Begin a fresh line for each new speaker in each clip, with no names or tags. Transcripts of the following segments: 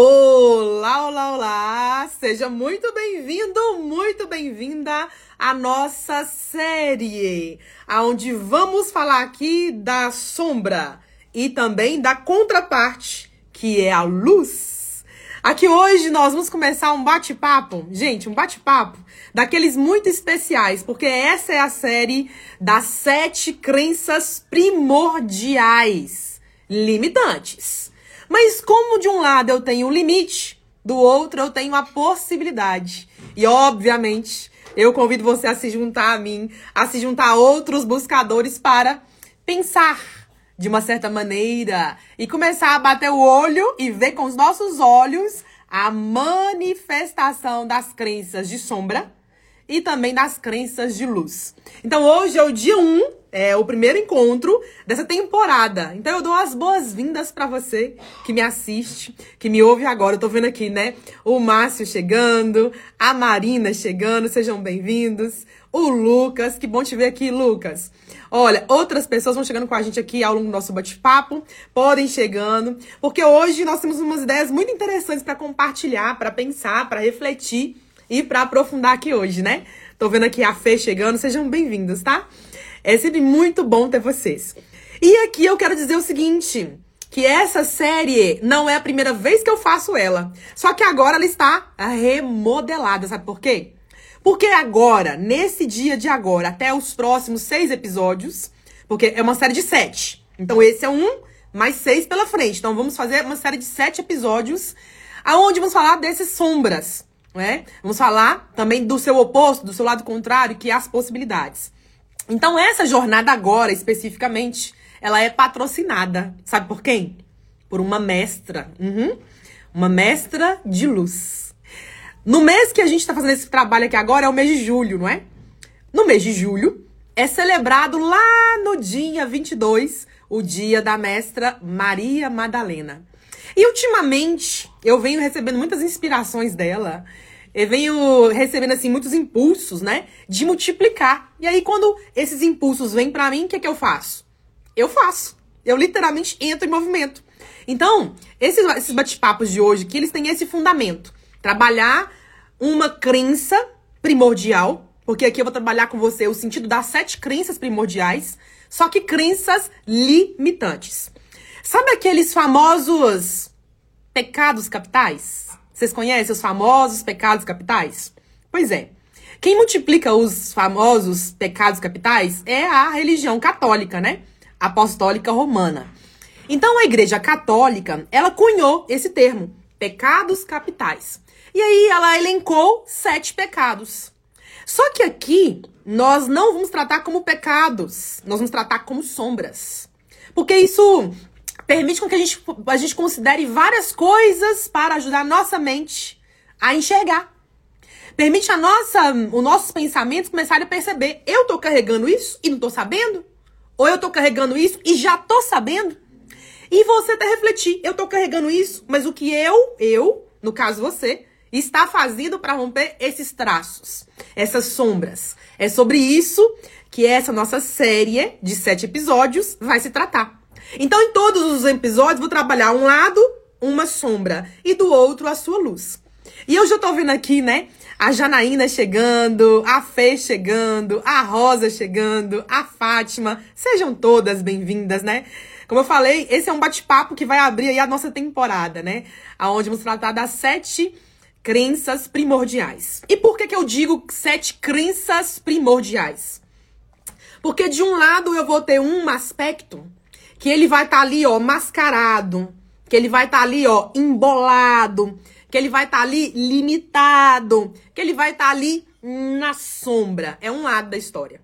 Olá, olá, olá! Seja muito bem-vindo, muito bem-vinda à nossa série, aonde vamos falar aqui da sombra e também da contraparte, que é a luz. Aqui hoje nós vamos começar um bate-papo, gente, um bate-papo daqueles muito especiais, porque essa é a série das sete crenças primordiais limitantes. Mas como de um lado eu tenho o limite, do outro eu tenho a possibilidade. E obviamente, eu convido você a se juntar a mim, a se juntar a outros buscadores para pensar de uma certa maneira e começar a bater o olho e ver com os nossos olhos a manifestação das crenças de sombra e também das crenças de luz. Então hoje é o dia 1 um é o primeiro encontro dessa temporada. Então eu dou as boas-vindas para você que me assiste, que me ouve agora. Eu tô vendo aqui, né? O Márcio chegando, a Marina chegando, sejam bem-vindos. O Lucas, que bom te ver aqui, Lucas. Olha, outras pessoas vão chegando com a gente aqui ao longo do nosso bate-papo, podem chegando, porque hoje nós temos umas ideias muito interessantes para compartilhar, para pensar, para refletir e para aprofundar aqui hoje, né? Tô vendo aqui a Fê chegando, sejam bem-vindos, tá? É sempre muito bom ter vocês. E aqui eu quero dizer o seguinte, que essa série não é a primeira vez que eu faço ela. Só que agora ela está remodelada, sabe por quê? Porque agora, nesse dia de agora, até os próximos seis episódios, porque é uma série de sete. Então esse é um, mais seis pela frente. Então vamos fazer uma série de sete episódios, aonde vamos falar desses sombras, né? Vamos falar também do seu oposto, do seu lado contrário, que é as possibilidades. Então, essa jornada agora, especificamente, ela é patrocinada. Sabe por quem? Por uma mestra. Uhum. Uma mestra de luz. No mês que a gente está fazendo esse trabalho aqui agora é o mês de julho, não é? No mês de julho é celebrado lá no dia 22 o dia da mestra Maria Madalena. E ultimamente eu venho recebendo muitas inspirações dela eu venho recebendo assim muitos impulsos, né, de multiplicar. E aí quando esses impulsos vêm para mim, o que é que eu faço? Eu faço. Eu literalmente entro em movimento. Então, esses, esses bate-papos de hoje, que eles têm esse fundamento. Trabalhar uma crença primordial, porque aqui eu vou trabalhar com você o sentido das sete crenças primordiais, só que crenças limitantes. Sabe aqueles famosos pecados capitais? Vocês conhecem os famosos pecados capitais? Pois é. Quem multiplica os famosos pecados capitais é a religião católica, né? Apostólica romana. Então a Igreja Católica, ela cunhou esse termo, pecados capitais. E aí ela elencou sete pecados. Só que aqui nós não vamos tratar como pecados, nós vamos tratar como sombras. Porque isso permite com que a gente, a gente considere várias coisas para ajudar a nossa mente a enxergar. Permite a nossa, os nossos pensamentos começarem a perceber, eu tô carregando isso e não tô sabendo? Ou eu tô carregando isso e já tô sabendo? E você até refletir, eu tô carregando isso, mas o que eu, eu, no caso você, está fazendo para romper esses traços, essas sombras. É sobre isso que essa nossa série de sete episódios vai se tratar. Então, em todos os episódios, vou trabalhar um lado, uma sombra, e do outro, a sua luz. E eu já tô vendo aqui, né? A Janaína chegando, a Fê chegando, a Rosa chegando, a Fátima. Sejam todas bem-vindas, né? Como eu falei, esse é um bate-papo que vai abrir aí a nossa temporada, né? Aonde vamos tratar das sete crenças primordiais. E por que, que eu digo sete crenças primordiais? Porque de um lado eu vou ter um aspecto que ele vai estar tá ali, ó, mascarado, que ele vai estar tá ali, ó, embolado, que ele vai estar tá ali limitado, que ele vai estar tá ali na sombra. É um lado da história.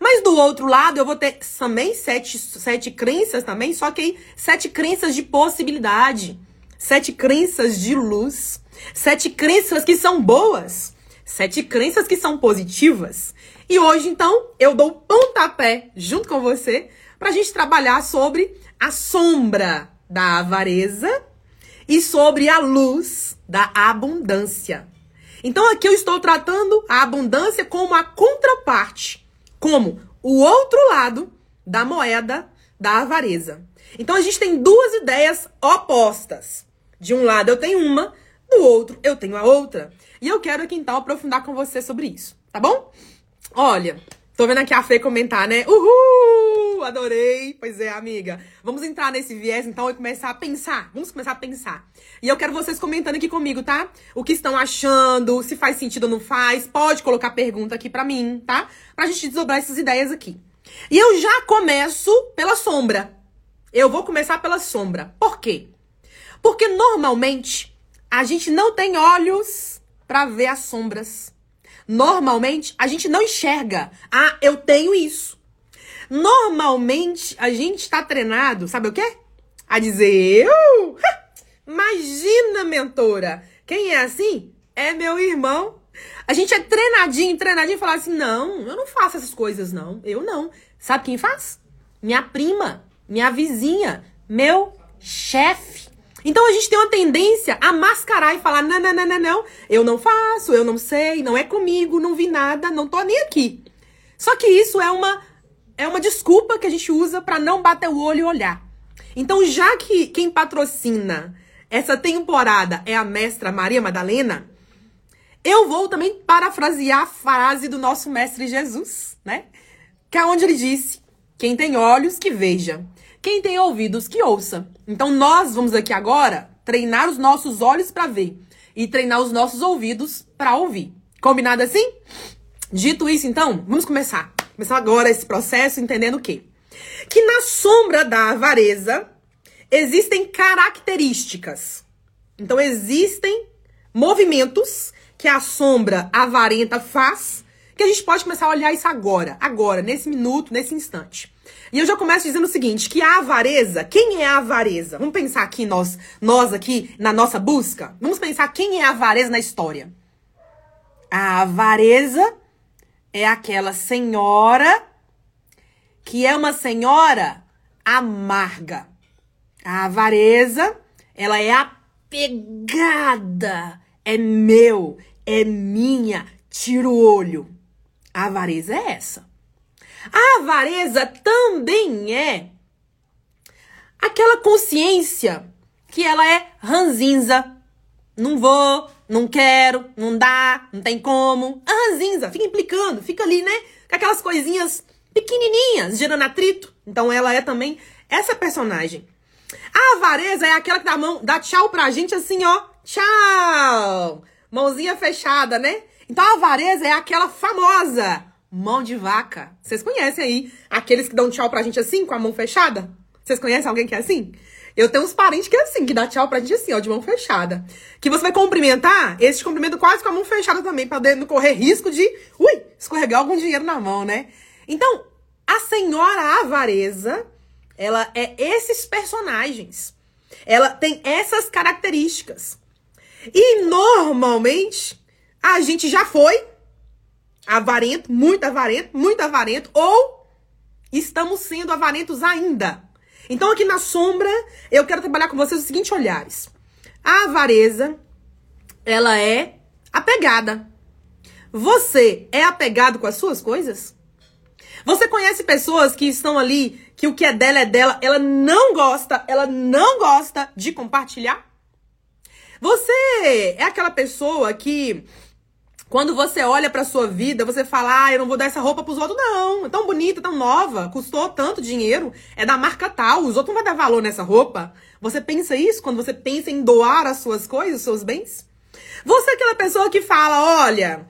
Mas do outro lado, eu vou ter também sete, sete crenças também, só que sete crenças de possibilidade, sete crenças de luz, sete crenças que são boas, sete crenças que são positivas. E hoje, então, eu dou pontapé junto com você para a gente trabalhar sobre a sombra da avareza e sobre a luz da abundância. Então aqui eu estou tratando a abundância como a contraparte, como o outro lado da moeda da avareza. Então a gente tem duas ideias opostas De um lado eu tenho uma, do outro eu tenho a outra. E eu quero aqui então aprofundar com você sobre isso, tá bom? Olha, tô vendo aqui a Fê comentar, né? Uhul! Adorei! Pois é, amiga. Vamos entrar nesse viés então e começar a pensar. Vamos começar a pensar. E eu quero vocês comentando aqui comigo, tá? O que estão achando, se faz sentido ou não faz. Pode colocar pergunta aqui pra mim, tá? Pra gente desdobrar essas ideias aqui. E eu já começo pela sombra. Eu vou começar pela sombra. Por quê? Porque normalmente a gente não tem olhos para ver as sombras. Normalmente a gente não enxerga. Ah, eu tenho isso. Normalmente a gente está treinado, sabe o quê? A dizer, eu. Imagina, mentora. Quem é assim? É meu irmão. A gente é treinadinho, treinadinho, falar assim: não, eu não faço essas coisas, não. Eu não. Sabe quem faz? Minha prima, minha vizinha, meu chefe. Então a gente tem uma tendência a mascarar e falar: não, não, não, não, não, eu não faço, eu não sei, não é comigo, não vi nada, não tô nem aqui. Só que isso é uma é uma desculpa que a gente usa para não bater o olho e olhar. Então, já que quem patrocina essa temporada é a mestra Maria Madalena, eu vou também parafrasear a frase do nosso mestre Jesus, né? Que é onde ele disse: Quem tem olhos, que veja. Quem tem ouvidos, que ouça. Então nós vamos aqui agora treinar os nossos olhos para ver e treinar os nossos ouvidos para ouvir. Combinado assim? Dito isso, então, vamos começar. Começar agora esse processo entendendo o quê? Que na sombra da avareza existem características. Então existem movimentos que a sombra avarenta faz, que a gente pode começar a olhar isso agora, agora, nesse minuto, nesse instante. E eu já começo dizendo o seguinte, que a avareza, quem é a avareza? Vamos pensar aqui nós, nós aqui na nossa busca, vamos pensar quem é a avareza na história. A avareza é aquela senhora que é uma senhora amarga. A avareza, ela é apegada, é meu, é minha, tira o olho. A avareza é essa. A avareza também é aquela consciência que ela é ranzinza. Não vou, não quero, não dá, não tem como. A ranzinza fica implicando, fica ali, né? Com aquelas coisinhas pequenininhas, gerando atrito. Então ela é também essa personagem. A avareza é aquela que dá, mão, dá tchau pra gente assim, ó. Tchau! Mãozinha fechada, né? Então a avareza é aquela famosa mão de vaca. Vocês conhecem aí aqueles que dão tchau pra gente assim, com a mão fechada? Vocês conhecem alguém que é assim? Eu tenho uns parentes que é assim, que dá tchau pra gente assim, ó, de mão fechada. Que você vai cumprimentar, esse cumprimento quase com a mão fechada também, pra não correr risco de, ui, escorregar algum dinheiro na mão, né? Então, a senhora avareza, ela é esses personagens. Ela tem essas características. E normalmente a gente já foi avarento, muito avarento, muito avarento, ou estamos sendo avarentos ainda. Então, aqui na sombra, eu quero trabalhar com vocês os seguintes olhares. A avareza, ela é apegada. Você é apegado com as suas coisas? Você conhece pessoas que estão ali, que o que é dela é dela, ela não gosta, ela não gosta de compartilhar? Você é aquela pessoa que quando você olha pra sua vida, você fala, ah, eu não vou dar essa roupa pros outros. Não, é tão bonita, tão nova, custou tanto dinheiro, é da marca tal, os outros não vão dar valor nessa roupa. Você pensa isso quando você pensa em doar as suas coisas, os seus bens? Você é aquela pessoa que fala, olha,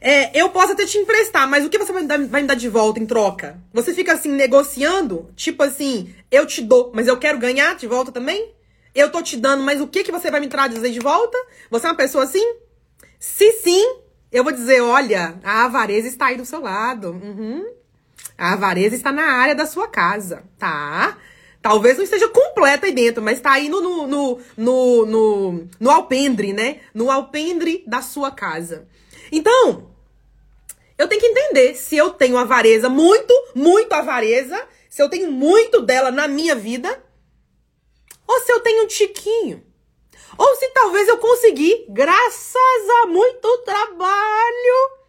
é, eu posso até te emprestar, mas o que você vai me, dar, vai me dar de volta em troca? Você fica assim, negociando, tipo assim, eu te dou, mas eu quero ganhar de volta também? Eu tô te dando, mas o que, que você vai me trazer de volta? Você é uma pessoa assim? Se sim, eu vou dizer, olha, a avareza está aí do seu lado. Uhum. A avareza está na área da sua casa, tá? Talvez não esteja completa aí dentro, mas tá aí no, no, no, no, no, no alpendre, né? No alpendre da sua casa. Então, eu tenho que entender se eu tenho avareza, muito, muito avareza, se eu tenho muito dela na minha vida, ou se eu tenho um tiquinho. Ou se talvez eu consegui, graças a muito trabalho,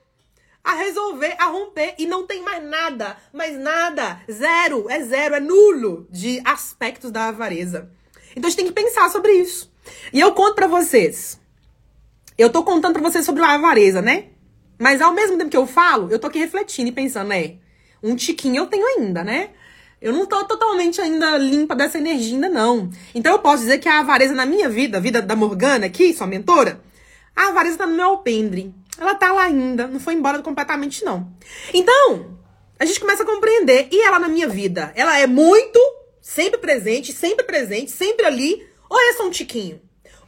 a resolver, a romper e não tem mais nada, mais nada, zero, é zero, é nulo de aspectos da avareza. Então a gente tem que pensar sobre isso. E eu conto para vocês. Eu tô contando para vocês sobre a avareza, né? Mas ao mesmo tempo que eu falo, eu tô aqui refletindo e pensando, né? Um tiquinho eu tenho ainda, né? Eu não tô totalmente ainda limpa dessa energia ainda não. Então eu posso dizer que a avareza na minha vida, a vida da Morgana aqui, sua mentora, a avareza tá no meu alpendre. Ela tá lá ainda, não foi embora completamente não. Então, a gente começa a compreender. E ela na minha vida, ela é muito, sempre presente, sempre presente, sempre ali. Ou é só um tiquinho?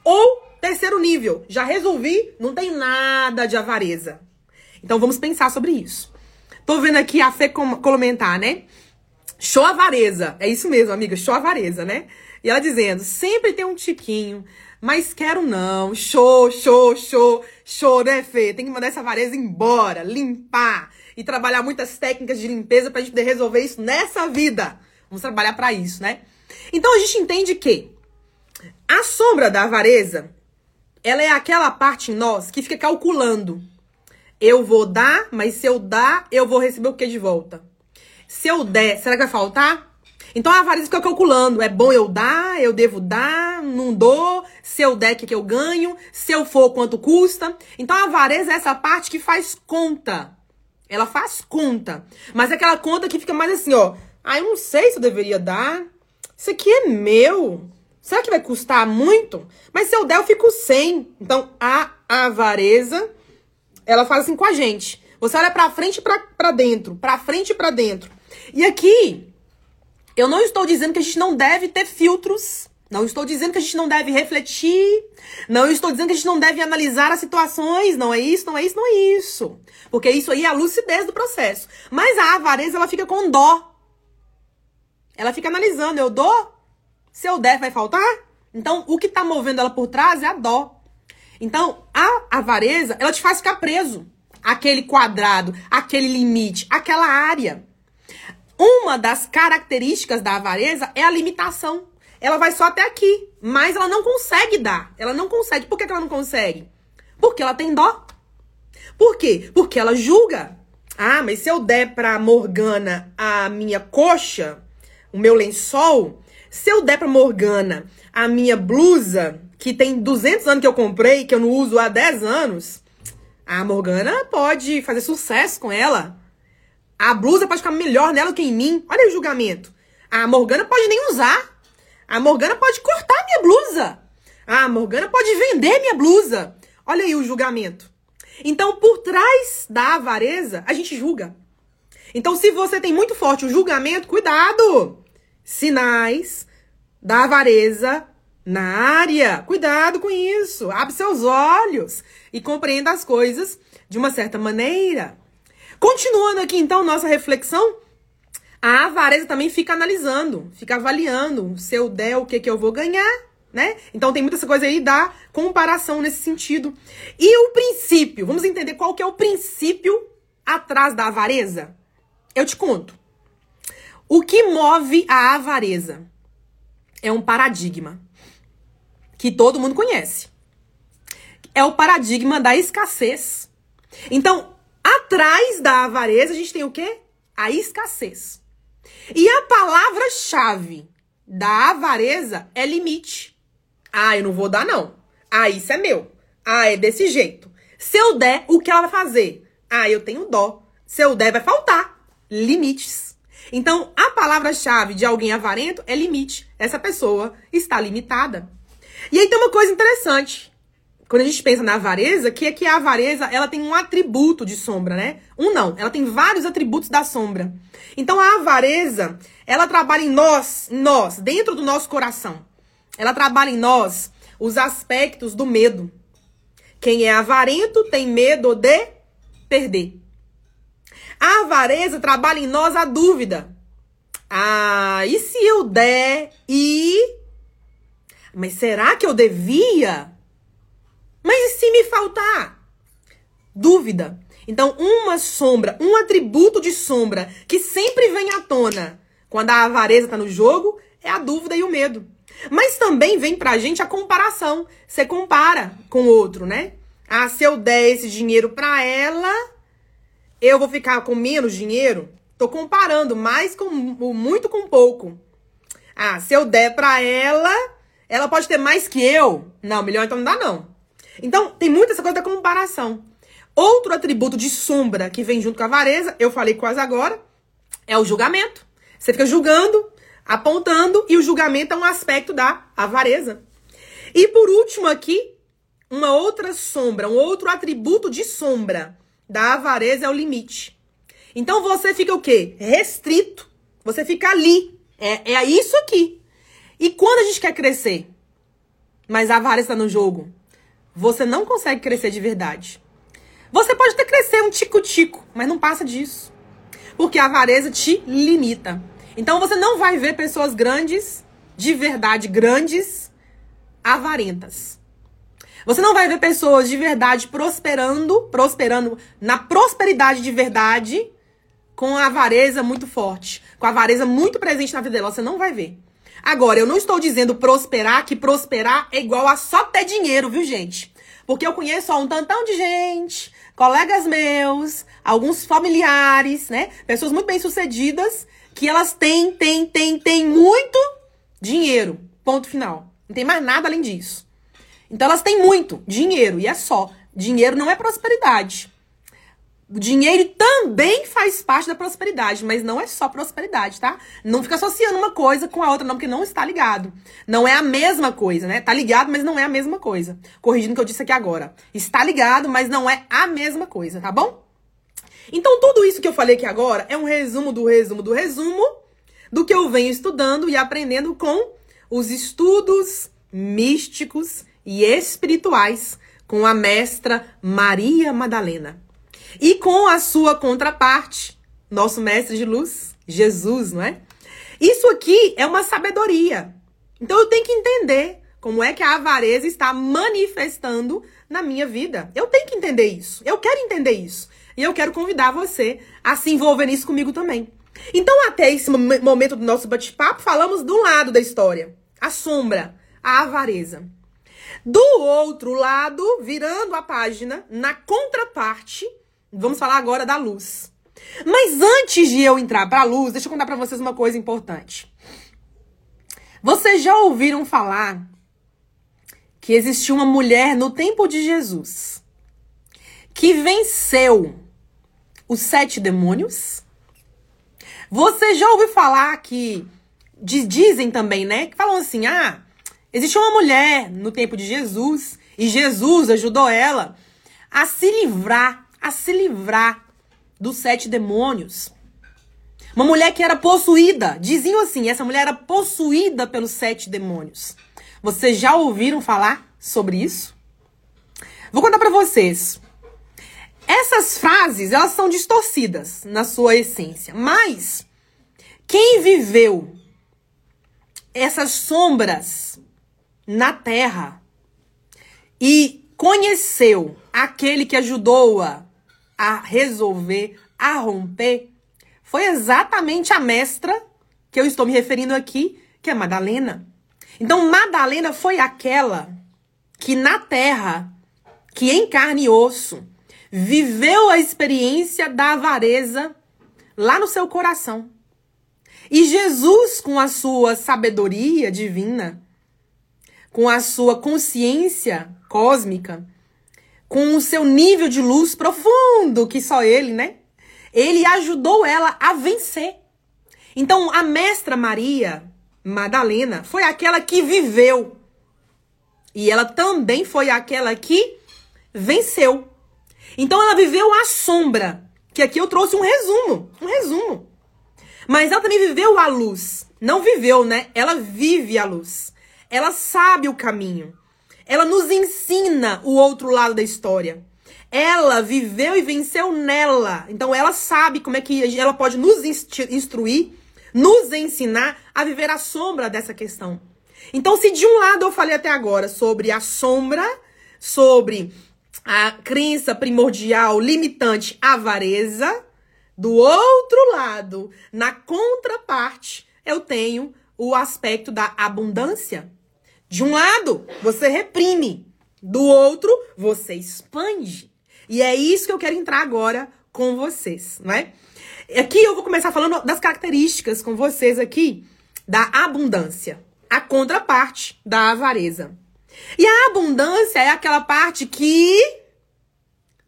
Ou, terceiro nível, já resolvi, não tem nada de avareza. Então vamos pensar sobre isso. Tô vendo aqui a Fê comentar, né? Show avareza. É isso mesmo, amiga, show avareza, né? E ela dizendo, sempre tem um tiquinho, mas quero não. Show, show, show, show, né, Fê? Tem que mandar essa avareza embora, limpar e trabalhar muitas técnicas de limpeza pra gente poder resolver isso nessa vida. Vamos trabalhar para isso, né? Então a gente entende que a sombra da avareza, ela é aquela parte em nós que fica calculando. Eu vou dar, mas se eu dar, eu vou receber o que de volta? Se eu der, será que vai faltar? Então a avareza fica calculando. É bom eu dar, eu devo dar, não dou. Se eu der, o que, que eu ganho? Se eu for, quanto custa? Então a avareza é essa parte que faz conta. Ela faz conta. Mas é aquela conta que fica mais assim, ó. Ah, eu não sei se eu deveria dar. Isso aqui é meu. Será que vai custar muito? Mas se eu der, eu fico sem. Então, a avareza, ela faz assim com a gente. Você olha pra frente e pra dentro. Pra frente e pra dentro. E aqui, eu não estou dizendo que a gente não deve ter filtros não estou dizendo que a gente não deve refletir, não estou dizendo que a gente não deve analisar as situações, não é isso, não é isso, não é isso. Porque isso aí é a lucidez do processo. Mas a avareza, ela fica com dó. Ela fica analisando, eu dou? Se eu der, vai faltar? Então, o que está movendo ela por trás é a dó. Então, a avareza, ela te faz ficar preso. Aquele quadrado, aquele limite, aquela área. Uma das características da avareza é a limitação ela vai só até aqui, mas ela não consegue dar. Ela não consegue. Por que, ela não consegue? Porque ela tem dó. Por quê? Porque ela julga. Ah, mas se eu der pra Morgana a minha coxa, o meu lençol, se eu der pra Morgana a minha blusa, que tem 200 anos que eu comprei, que eu não uso há 10 anos, a Morgana pode fazer sucesso com ela. A blusa pode ficar melhor nela que em mim. Olha o julgamento. A Morgana pode nem usar. A Morgana pode cortar minha blusa. A Morgana pode vender minha blusa. Olha aí o julgamento. Então, por trás da avareza, a gente julga. Então, se você tem muito forte o julgamento, cuidado! Sinais da avareza na área. Cuidado com isso. Abre seus olhos e compreenda as coisas de uma certa maneira. Continuando aqui, então, nossa reflexão. A avareza também fica analisando, fica avaliando se eu der o que, que eu vou ganhar, né? Então tem muita essa coisa aí da comparação nesse sentido. E o princípio, vamos entender qual que é o princípio atrás da avareza? Eu te conto. O que move a avareza é um paradigma que todo mundo conhece. É o paradigma da escassez. Então, atrás da avareza, a gente tem o quê? A escassez. E a palavra-chave da avareza é limite. Ah, eu não vou dar, não. Ah, isso é meu. Ah, é desse jeito. Se eu der, o que ela vai fazer? Ah, eu tenho dó. Se eu der, vai faltar. Limites. Então, a palavra-chave de alguém avarento é limite. Essa pessoa está limitada. E aí tem uma coisa interessante quando a gente pensa na avareza, que é que a avareza, ela tem um atributo de sombra, né? Um não, ela tem vários atributos da sombra. Então a avareza, ela trabalha em nós, em nós, dentro do nosso coração. Ela trabalha em nós os aspectos do medo. Quem é avarento tem medo de perder. A avareza trabalha em nós a dúvida. Ah, e se eu der e mas será que eu devia? Mas e se me faltar? Dúvida. Então, uma sombra, um atributo de sombra que sempre vem à tona quando a avareza está no jogo é a dúvida e o medo. Mas também vem pra gente a comparação. Você compara com o outro, né? Ah, se eu der esse dinheiro pra ela, eu vou ficar com menos dinheiro? Tô comparando mais com muito com pouco. Ah, se eu der pra ela, Ela pode ter mais que eu? Não, melhor então não dá, não. Então, tem muita essa coisa da comparação. Outro atributo de sombra que vem junto com a avareza, eu falei quase agora, é o julgamento. Você fica julgando, apontando, e o julgamento é um aspecto da avareza. E por último aqui, uma outra sombra, um outro atributo de sombra da avareza é o limite. Então você fica o quê? Restrito. Você fica ali. É, é isso aqui. E quando a gente quer crescer, mas a avareza está no jogo, você não consegue crescer de verdade. Você pode até crescer um tico-tico, mas não passa disso. Porque a avareza te limita. Então você não vai ver pessoas grandes, de verdade grandes, avarentas. Você não vai ver pessoas de verdade prosperando, prosperando na prosperidade de verdade, com a avareza muito forte, com a avareza muito presente na vida dela. Você não vai ver. Agora, eu não estou dizendo prosperar, que prosperar é igual a só ter dinheiro, viu, gente? Porque eu conheço ó, um tantão de gente, colegas meus, alguns familiares, né? Pessoas muito bem sucedidas, que elas têm, têm, têm, têm muito dinheiro. Ponto final. Não tem mais nada além disso. Então elas têm muito dinheiro, e é só. Dinheiro não é prosperidade. O dinheiro também faz parte da prosperidade, mas não é só prosperidade, tá? Não fica associando uma coisa com a outra, não, porque não está ligado. Não é a mesma coisa, né? Tá ligado, mas não é a mesma coisa. Corrigindo o que eu disse aqui agora. Está ligado, mas não é a mesma coisa, tá bom? Então, tudo isso que eu falei aqui agora é um resumo do resumo do resumo do que eu venho estudando e aprendendo com os estudos místicos e espirituais com a mestra Maria Madalena. E com a sua contraparte, nosso mestre de luz, Jesus, não é? Isso aqui é uma sabedoria. Então eu tenho que entender como é que a avareza está manifestando na minha vida. Eu tenho que entender isso. Eu quero entender isso. E eu quero convidar você a se envolver nisso comigo também. Então, até esse momento do nosso bate-papo, falamos do lado da história: a sombra, a avareza. Do outro lado, virando a página, na contraparte, Vamos falar agora da luz. Mas antes de eu entrar para a luz, deixa eu contar para vocês uma coisa importante. Vocês já ouviram falar que existiu uma mulher no tempo de Jesus que venceu os sete demônios? Você já ouviu falar que dizem também, né? Que falam assim: "Ah, existiu uma mulher no tempo de Jesus e Jesus ajudou ela a se livrar a se livrar dos sete demônios. Uma mulher que era possuída, diziam assim, essa mulher era possuída pelos sete demônios. Vocês já ouviram falar sobre isso? Vou contar para vocês. Essas frases, elas são distorcidas na sua essência, mas quem viveu essas sombras na terra e conheceu aquele que ajudou-a a resolver, a romper, foi exatamente a mestra que eu estou me referindo aqui, que é Madalena. Então, Madalena foi aquela que na terra, que em carne e osso, viveu a experiência da avareza lá no seu coração. E Jesus, com a sua sabedoria divina, com a sua consciência cósmica, com o seu nível de luz profundo, que só ele, né? Ele ajudou ela a vencer. Então, a mestra Maria Madalena foi aquela que viveu. E ela também foi aquela que venceu. Então, ela viveu a sombra. Que aqui eu trouxe um resumo. Um resumo. Mas ela também viveu a luz. Não viveu, né? Ela vive a luz. Ela sabe o caminho. Ela nos ensina o outro lado da história. Ela viveu e venceu nela. Então ela sabe como é que ela pode nos instruir, nos ensinar a viver a sombra dessa questão. Então, se de um lado eu falei até agora sobre a sombra, sobre a crença primordial, limitante, avareza, do outro lado, na contraparte, eu tenho o aspecto da abundância. De um lado, você reprime. Do outro, você expande. E é isso que eu quero entrar agora com vocês, né? Aqui eu vou começar falando das características com vocês aqui da abundância. a contraparte da avareza. E a abundância é aquela parte que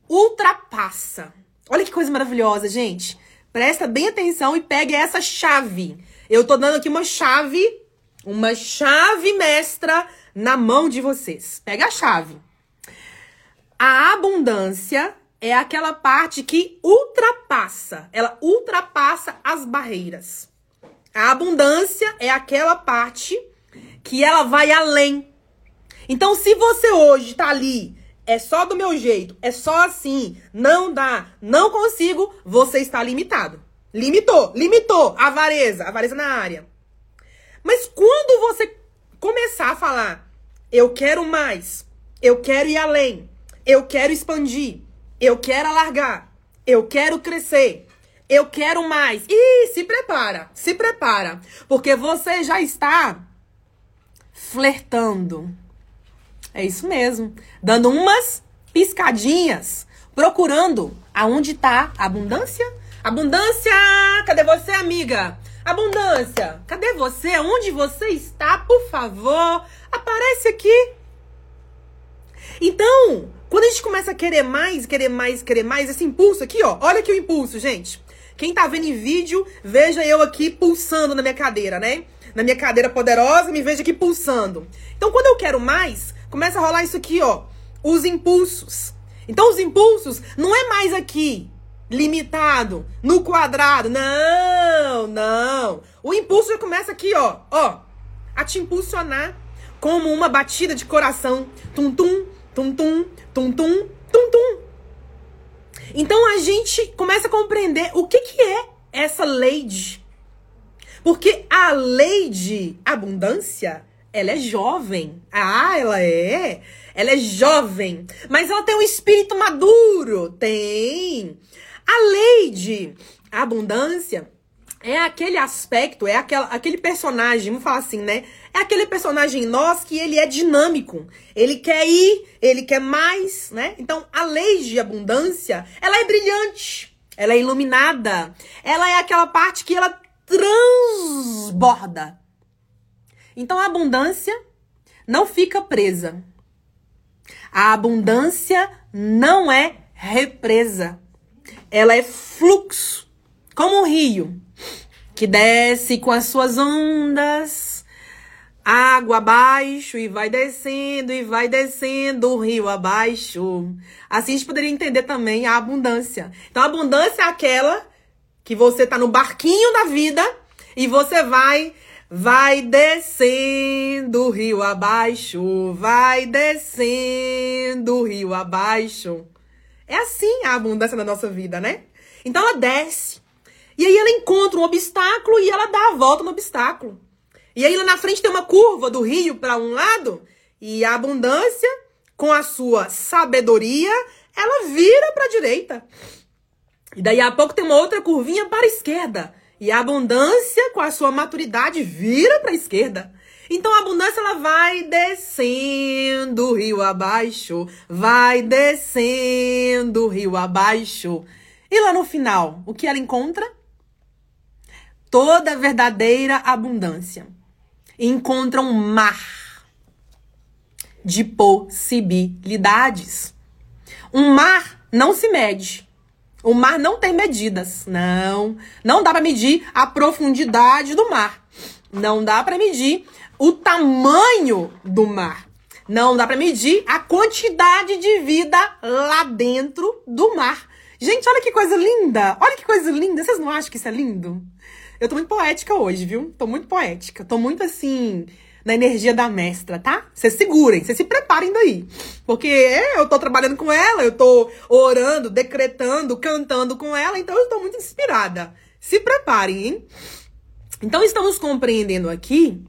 ultrapassa. Olha que coisa maravilhosa, gente. Presta bem atenção e pegue essa chave. Eu tô dando aqui uma chave, uma chave mestra na mão de vocês. Pega a chave. A abundância é aquela parte que ultrapassa, ela ultrapassa as barreiras. A abundância é aquela parte que ela vai além. Então, se você hoje tá ali, é só do meu jeito, é só assim, não dá, não consigo, você está limitado. Limitou, limitou, avareza, avareza na área. Mas quando você começar a falar, eu quero mais, eu quero ir além, eu quero expandir, eu quero alargar, eu quero crescer, eu quero mais. E se prepara, se prepara, porque você já está flertando. É isso mesmo, dando umas piscadinhas, procurando aonde está a abundância. Abundância, cadê você, amiga? Abundância, cadê você? Onde você está? Por favor, aparece aqui. Então, quando a gente começa a querer mais, querer mais, querer mais, esse impulso aqui, ó. Olha aqui o impulso, gente. Quem tá vendo em vídeo, veja eu aqui pulsando na minha cadeira, né? Na minha cadeira poderosa, me veja aqui pulsando. Então, quando eu quero mais, começa a rolar isso aqui, ó. Os impulsos. Então, os impulsos não é mais aqui, limitado, no quadrado. Não, não. O impulso já começa aqui, ó. Ó. A te impulsionar como uma batida de coração. Tum-tum, tum-tum, tum-tum, tum-tum. Então a gente começa a compreender o que, que é essa lei de. Porque a lei de abundância, ela é jovem. Ah, ela é. Ela é jovem. Mas ela tem um espírito maduro. Tem. A lei de abundância é aquele aspecto, é aquela, aquele personagem, vamos falar assim, né? É aquele personagem nós que ele é dinâmico. Ele quer ir, ele quer mais, né? Então, a lei de abundância, ela é brilhante, ela é iluminada. Ela é aquela parte que ela transborda. Então, a abundância não fica presa. A abundância não é represa. Ela é fluxo, como um rio que desce com as suas ondas, água abaixo e vai descendo e vai descendo o rio abaixo. Assim a gente poderia entender também a abundância. Então a abundância é aquela que você tá no barquinho da vida e você vai vai descendo o rio abaixo, vai descendo o rio abaixo. É assim a abundância na nossa vida, né? Então ela desce. E aí ela encontra um obstáculo e ela dá a volta no obstáculo. E aí lá na frente tem uma curva do rio para um lado e a abundância, com a sua sabedoria, ela vira para a direita. E daí a pouco tem uma outra curvinha para a esquerda. E a abundância, com a sua maturidade, vira para a esquerda. Então a abundância ela vai descendo rio abaixo, vai descendo rio abaixo. E lá no final, o que ela encontra? toda verdadeira abundância encontra um mar de possibilidades. Um mar não se mede. O mar não tem medidas. Não, não dá para medir a profundidade do mar. Não dá para medir o tamanho do mar. Não dá para medir a quantidade de vida lá dentro do mar. Gente, olha que coisa linda! Olha que coisa linda! Vocês não acham que isso é lindo? Eu tô muito poética hoje, viu? Tô muito poética. Tô muito assim, na energia da mestra, tá? Vocês segurem, vocês se preparem daí. Porque eu tô trabalhando com ela, eu tô orando, decretando, cantando com ela, então eu tô muito inspirada. Se preparem, hein? Então estamos compreendendo aqui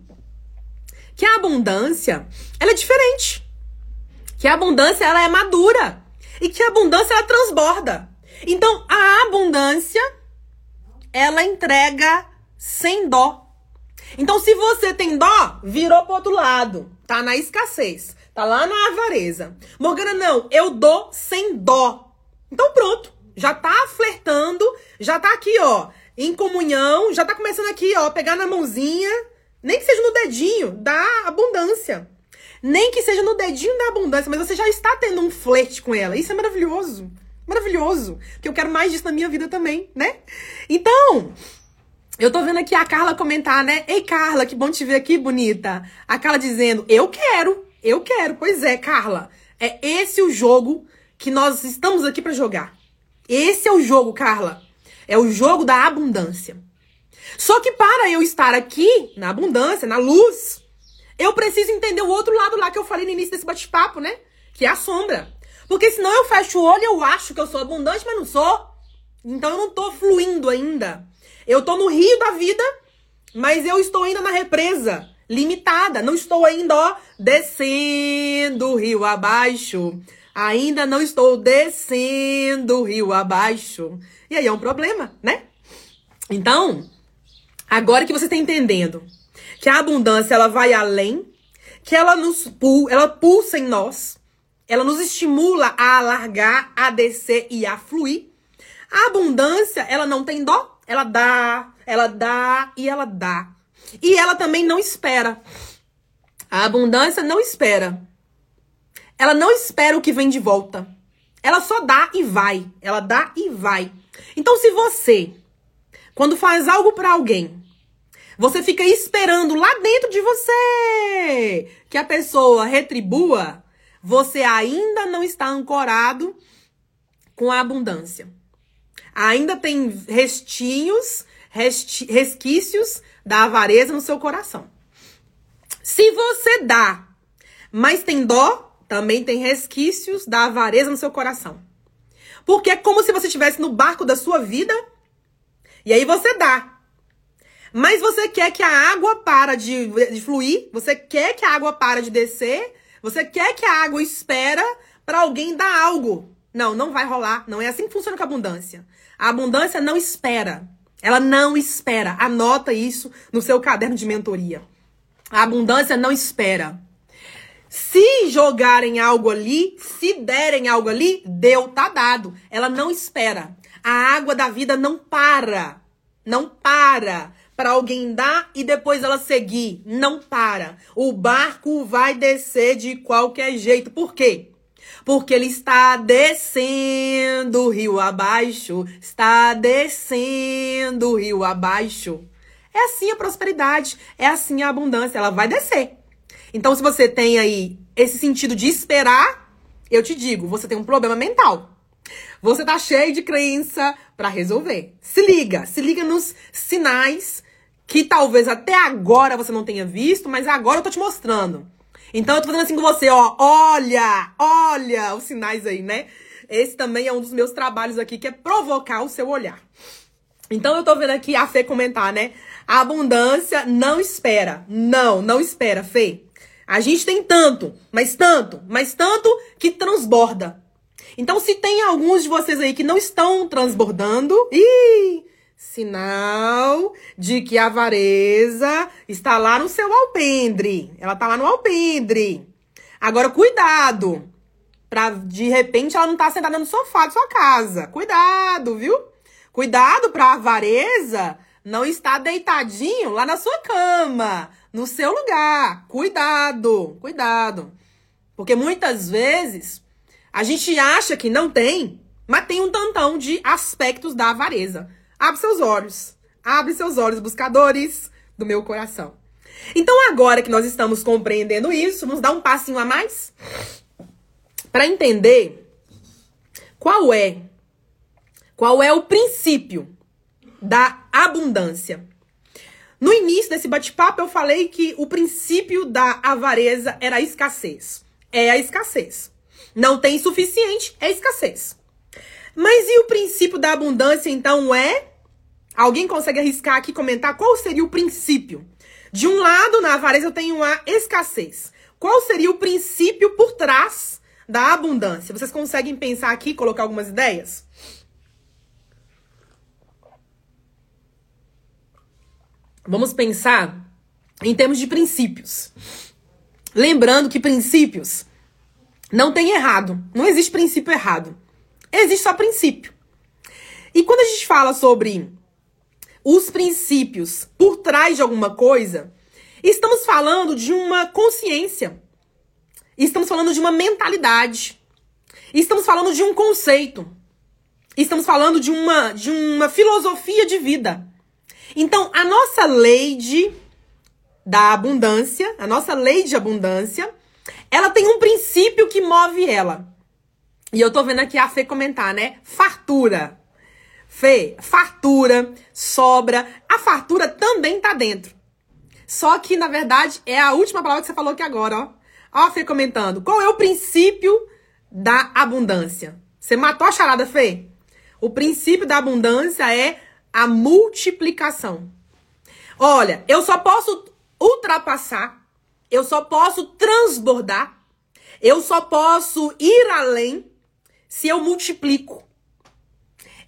que a abundância, ela é diferente. Que a abundância, ela é madura. E que a abundância, ela transborda. Então, a abundância ela entrega sem dó. Então, se você tem dó, virou pro outro lado. Tá na escassez. Tá lá na avareza. Morgana, não, eu dou sem dó. Então, pronto. Já tá flertando, já tá aqui, ó, em comunhão, já tá começando aqui, ó, pegar na mãozinha, Nem que seja no dedinho da abundância. Nem que seja no dedinho da abundância, mas você já está tendo um flerte com ela. Isso é maravilhoso. Maravilhoso. Que eu quero mais disso na minha vida também, né? Então, eu tô vendo aqui a Carla comentar, né? Ei, Carla, que bom te ver aqui, bonita. A Carla dizendo: Eu quero, eu quero. Pois é, Carla. É esse o jogo que nós estamos aqui para jogar. Esse é o jogo, Carla. É o jogo da abundância. Só que para eu estar aqui, na abundância, na luz, eu preciso entender o outro lado lá que eu falei no início desse bate-papo, né? Que é a sombra. Porque senão eu fecho o olho e eu acho que eu sou abundante, mas não sou. Então eu não tô fluindo ainda. Eu tô no rio da vida, mas eu estou ainda na represa, limitada. Não estou ainda, ó, descendo o rio abaixo. Ainda não estou descendo o rio abaixo. E aí é um problema, né? Então, agora que você está entendendo que a abundância ela vai além, que ela nos ela pulsa em nós, ela nos estimula a alargar, a descer e a fluir. A abundância, ela não tem dó, ela dá, ela dá e ela dá. E ela também não espera. A abundância não espera. Ela não espera o que vem de volta. Ela só dá e vai. Ela dá e vai. Então, se você, quando faz algo para alguém, você fica esperando lá dentro de você que a pessoa retribua, você ainda não está ancorado com a abundância. Ainda tem restinhos, resti resquícios da avareza no seu coração. Se você dá, mas tem dó, também tem resquícios da avareza no seu coração. Porque é como se você estivesse no barco da sua vida e aí você dá. Mas você quer que a água para de, de fluir, você quer que a água para de descer, você quer que a água espera para alguém dar algo. Não, não vai rolar. Não é assim que funciona com a abundância. A abundância não espera. Ela não espera. Anota isso no seu caderno de mentoria. A abundância não espera. Se jogarem algo ali, se derem algo ali, deu, tá dado. Ela não espera. A água da vida não para. Não para para alguém dar e depois ela seguir. Não para. O barco vai descer de qualquer jeito. Por quê? Porque ele está descendo rio abaixo, está descendo rio abaixo. É assim a prosperidade, é assim a abundância, ela vai descer. Então, se você tem aí esse sentido de esperar, eu te digo, você tem um problema mental. Você tá cheio de crença para resolver. Se liga, se liga nos sinais que talvez até agora você não tenha visto, mas agora eu tô te mostrando. Então eu tô fazendo assim com você, ó, olha, olha os sinais aí, né? Esse também é um dos meus trabalhos aqui, que é provocar o seu olhar. Então eu tô vendo aqui a Fê comentar, né? A abundância não espera. Não, não espera, Fê. A gente tem tanto, mas tanto, mas tanto que transborda. Então, se tem alguns de vocês aí que não estão transbordando, ih, sinal de que a avareza está lá no seu alpendre. Ela está lá no alpendre. Agora, cuidado. Pra, de repente, ela não tá sentada no sofá de sua casa. Cuidado, viu? Cuidado pra avareza não estar deitadinho lá na sua cama no seu lugar. Cuidado, cuidado. Porque muitas vezes a gente acha que não tem, mas tem um tantão de aspectos da avareza. Abre seus olhos. Abre seus olhos, buscadores do meu coração. Então, agora que nós estamos compreendendo isso, vamos dar um passinho a mais para entender qual é qual é o princípio da abundância. No início desse bate-papo, eu falei que o princípio da avareza era a escassez. É a escassez. Não tem suficiente, é escassez. Mas e o princípio da abundância, então, é? Alguém consegue arriscar aqui comentar qual seria o princípio? De um lado, na avareza, eu tenho a escassez. Qual seria o princípio por trás da abundância? Vocês conseguem pensar aqui, colocar algumas ideias? Vamos pensar em termos de princípios. Lembrando que princípios não tem errado. Não existe princípio errado. Existe só princípio. E quando a gente fala sobre os princípios por trás de alguma coisa, Estamos falando de uma consciência. Estamos falando de uma mentalidade. Estamos falando de um conceito. Estamos falando de uma, de uma filosofia de vida. Então, a nossa lei de, da abundância, a nossa lei de abundância, ela tem um princípio que move ela. E eu tô vendo aqui a Fê comentar, né? Fartura. Fê, fartura, sobra. A fartura também tá dentro. Só que, na verdade, é a última palavra que você falou aqui agora, ó. Ó, Fê comentando. Qual é o princípio da abundância? Você matou a charada, Fê? O princípio da abundância é a multiplicação. Olha, eu só posso ultrapassar, eu só posso transbordar, eu só posso ir além se eu multiplico.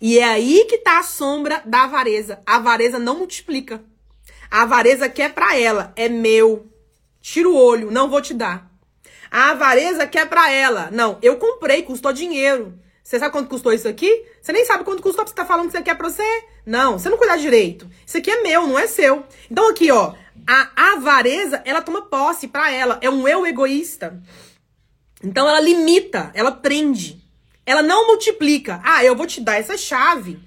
E é aí que tá a sombra da avareza. A avareza não multiplica. A avareza quer para ela, é meu. Tira o olho, não vou te dar. A avareza quer para ela, não, eu comprei, custou dinheiro. Você sabe quanto custou isso aqui? Você nem sabe quanto custou, você tá falando que você quer pra você? Não, você não cuidar direito. Isso aqui é meu, não é seu. Então aqui, ó, a avareza, ela toma posse para ela, é um eu egoísta. Então ela limita, ela prende. Ela não multiplica. Ah, eu vou te dar essa chave,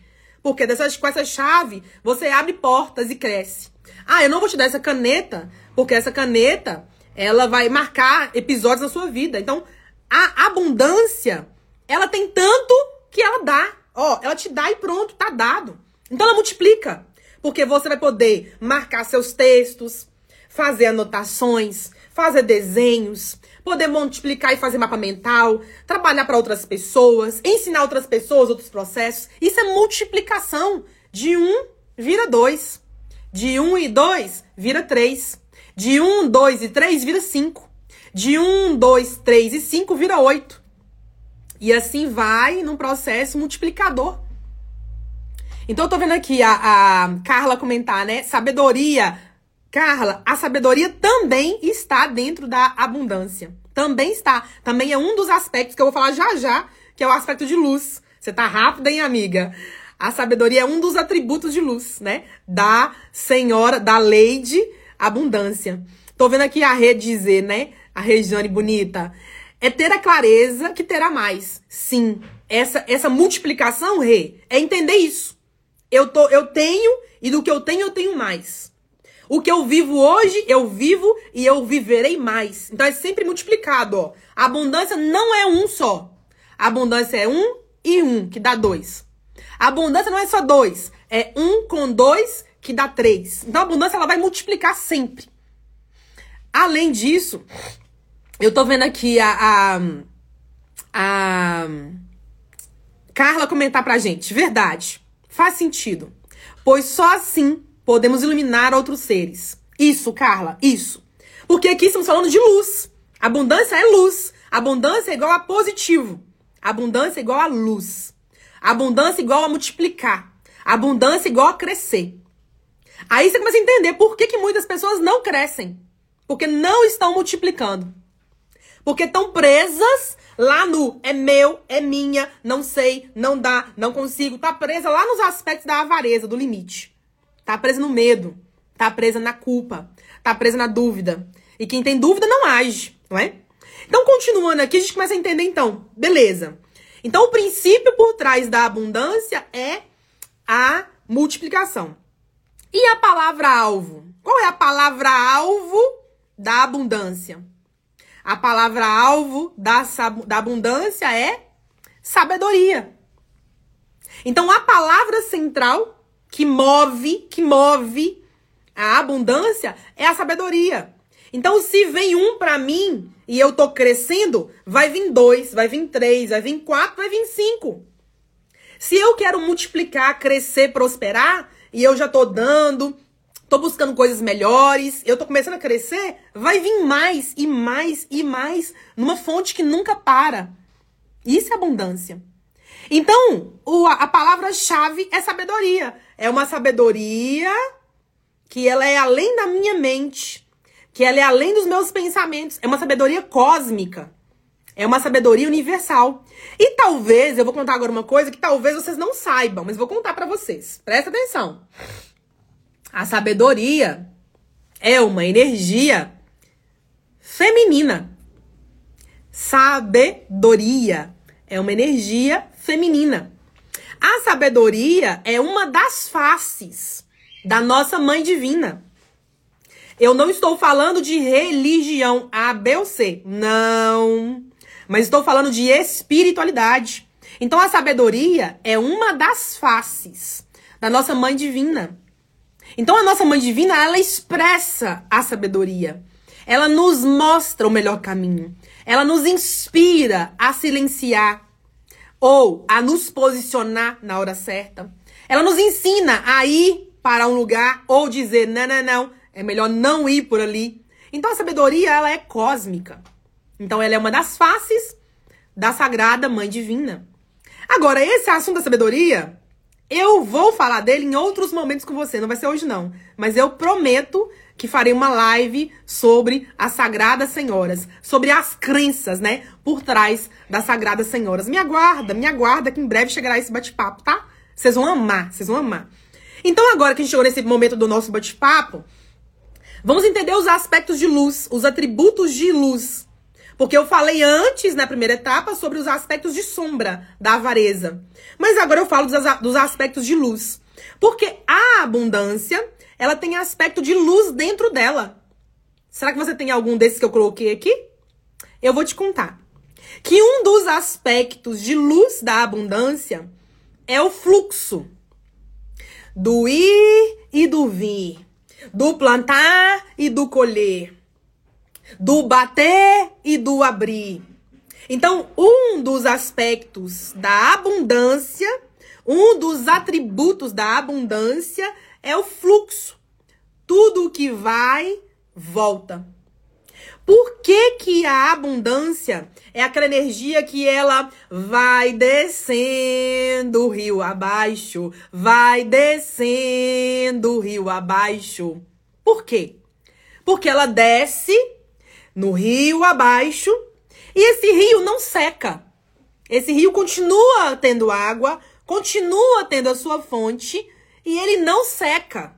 porque dessas, com essa chave você abre portas e cresce. Ah, eu não vou te dar essa caneta, porque essa caneta ela vai marcar episódios na sua vida. Então, a abundância ela tem tanto que ela dá. Ó, ela te dá e pronto, tá dado. Então ela multiplica. Porque você vai poder marcar seus textos, fazer anotações, fazer desenhos, poder multiplicar e fazer mapa mental, trabalhar para outras pessoas, ensinar outras pessoas outros processos. Isso é multiplicação. De um vira dois. De um e dois vira três. De um, dois e três vira cinco. De um, dois, três e cinco vira oito. E assim vai num processo multiplicador. Então eu tô vendo aqui a, a Carla comentar, né? Sabedoria. Carla, a sabedoria também está dentro da abundância. Também está. Também é um dos aspectos que eu vou falar já já, que é o aspecto de luz. Você tá rápida, hein, amiga? A sabedoria é um dos atributos de luz, né? Da senhora, da lei de abundância. Tô vendo aqui a rede dizer, né? A Regiane bonita. É ter a clareza que terá mais. Sim. Essa, essa multiplicação, Rê, é entender isso. Eu, tô, eu tenho, e do que eu tenho, eu tenho mais. O que eu vivo hoje, eu vivo e eu viverei mais. Então é sempre multiplicado, ó. A abundância não é um só. A abundância é um e um, que dá dois. A abundância não é só dois. É um com dois, que dá três. Então a abundância ela vai multiplicar sempre. Além disso, eu tô vendo aqui a, a, a Carla comentar pra gente. Verdade. Faz sentido. Pois só assim podemos iluminar outros seres. Isso, Carla, isso. Porque aqui estamos falando de luz. Abundância é luz. Abundância é igual a positivo. Abundância é igual a luz. Abundância é igual a multiplicar. Abundância é igual a crescer. Aí você começa a entender por que, que muitas pessoas não crescem. Porque não estão multiplicando. Porque estão presas lá no é meu, é minha, não sei, não dá, não consigo. Tá presa lá nos aspectos da avareza, do limite. Tá presa no medo. Tá presa na culpa. Tá presa na dúvida. E quem tem dúvida não age, não é? Então, continuando aqui, a gente começa a entender então. Beleza. Então, o princípio por trás da abundância é a multiplicação. E a palavra-alvo? Qual é a palavra-alvo da abundância? A palavra-alvo da, da abundância é sabedoria. Então, a palavra central que move, que move a abundância é a sabedoria. Então, se vem um para mim e eu tô crescendo, vai vir dois, vai vir três, vai vir quatro, vai vir cinco. Se eu quero multiplicar, crescer, prosperar, e eu já tô dando, tô buscando coisas melhores, eu tô começando a crescer, vai vir mais e mais e mais numa fonte que nunca para. Isso é abundância. Então, o, a palavra-chave é sabedoria. É uma sabedoria que ela é além da minha mente, que ela é além dos meus pensamentos, é uma sabedoria cósmica. É uma sabedoria universal. E talvez, eu vou contar agora uma coisa que talvez vocês não saibam, mas vou contar para vocês. Presta atenção. A sabedoria, é uma energia feminina. Sabedoria é uma energia feminina. A sabedoria é uma das faces da nossa mãe divina. Eu não estou falando de religião A, B ou C. Não. Mas estou falando de espiritualidade. Então a sabedoria é uma das faces da nossa mãe divina. Então a nossa mãe divina, ela expressa a sabedoria. Ela nos mostra o melhor caminho. Ela nos inspira a silenciar ou a nos posicionar na hora certa. Ela nos ensina a ir para um lugar ou dizer não, não, não, é melhor não ir por ali. Então a sabedoria ela é cósmica. Então ela é uma das faces da sagrada mãe divina. Agora esse assunto da sabedoria eu vou falar dele em outros momentos com você, não vai ser hoje não. Mas eu prometo que farei uma live sobre as Sagradas Senhoras, sobre as crenças, né, por trás das Sagradas Senhoras. Me aguarda, me aguarda que em breve chegará esse bate-papo, tá? Vocês vão amar, vocês vão amar. Então agora que a gente chegou nesse momento do nosso bate-papo, vamos entender os aspectos de luz, os atributos de luz. Porque eu falei antes, na primeira etapa, sobre os aspectos de sombra da avareza. Mas agora eu falo dos, dos aspectos de luz. Porque a abundância, ela tem aspecto de luz dentro dela. Será que você tem algum desses que eu coloquei aqui? Eu vou te contar. Que um dos aspectos de luz da abundância é o fluxo do ir e do vir, do plantar e do colher do bater e do abrir. Então, um dos aspectos da abundância, um dos atributos da abundância é o fluxo. Tudo que vai, volta. Por que, que a abundância é aquela energia que ela vai descendo o rio abaixo, vai descendo o rio abaixo? Por quê? Porque ela desce no rio abaixo, e esse rio não seca. Esse rio continua tendo água, continua tendo a sua fonte e ele não seca.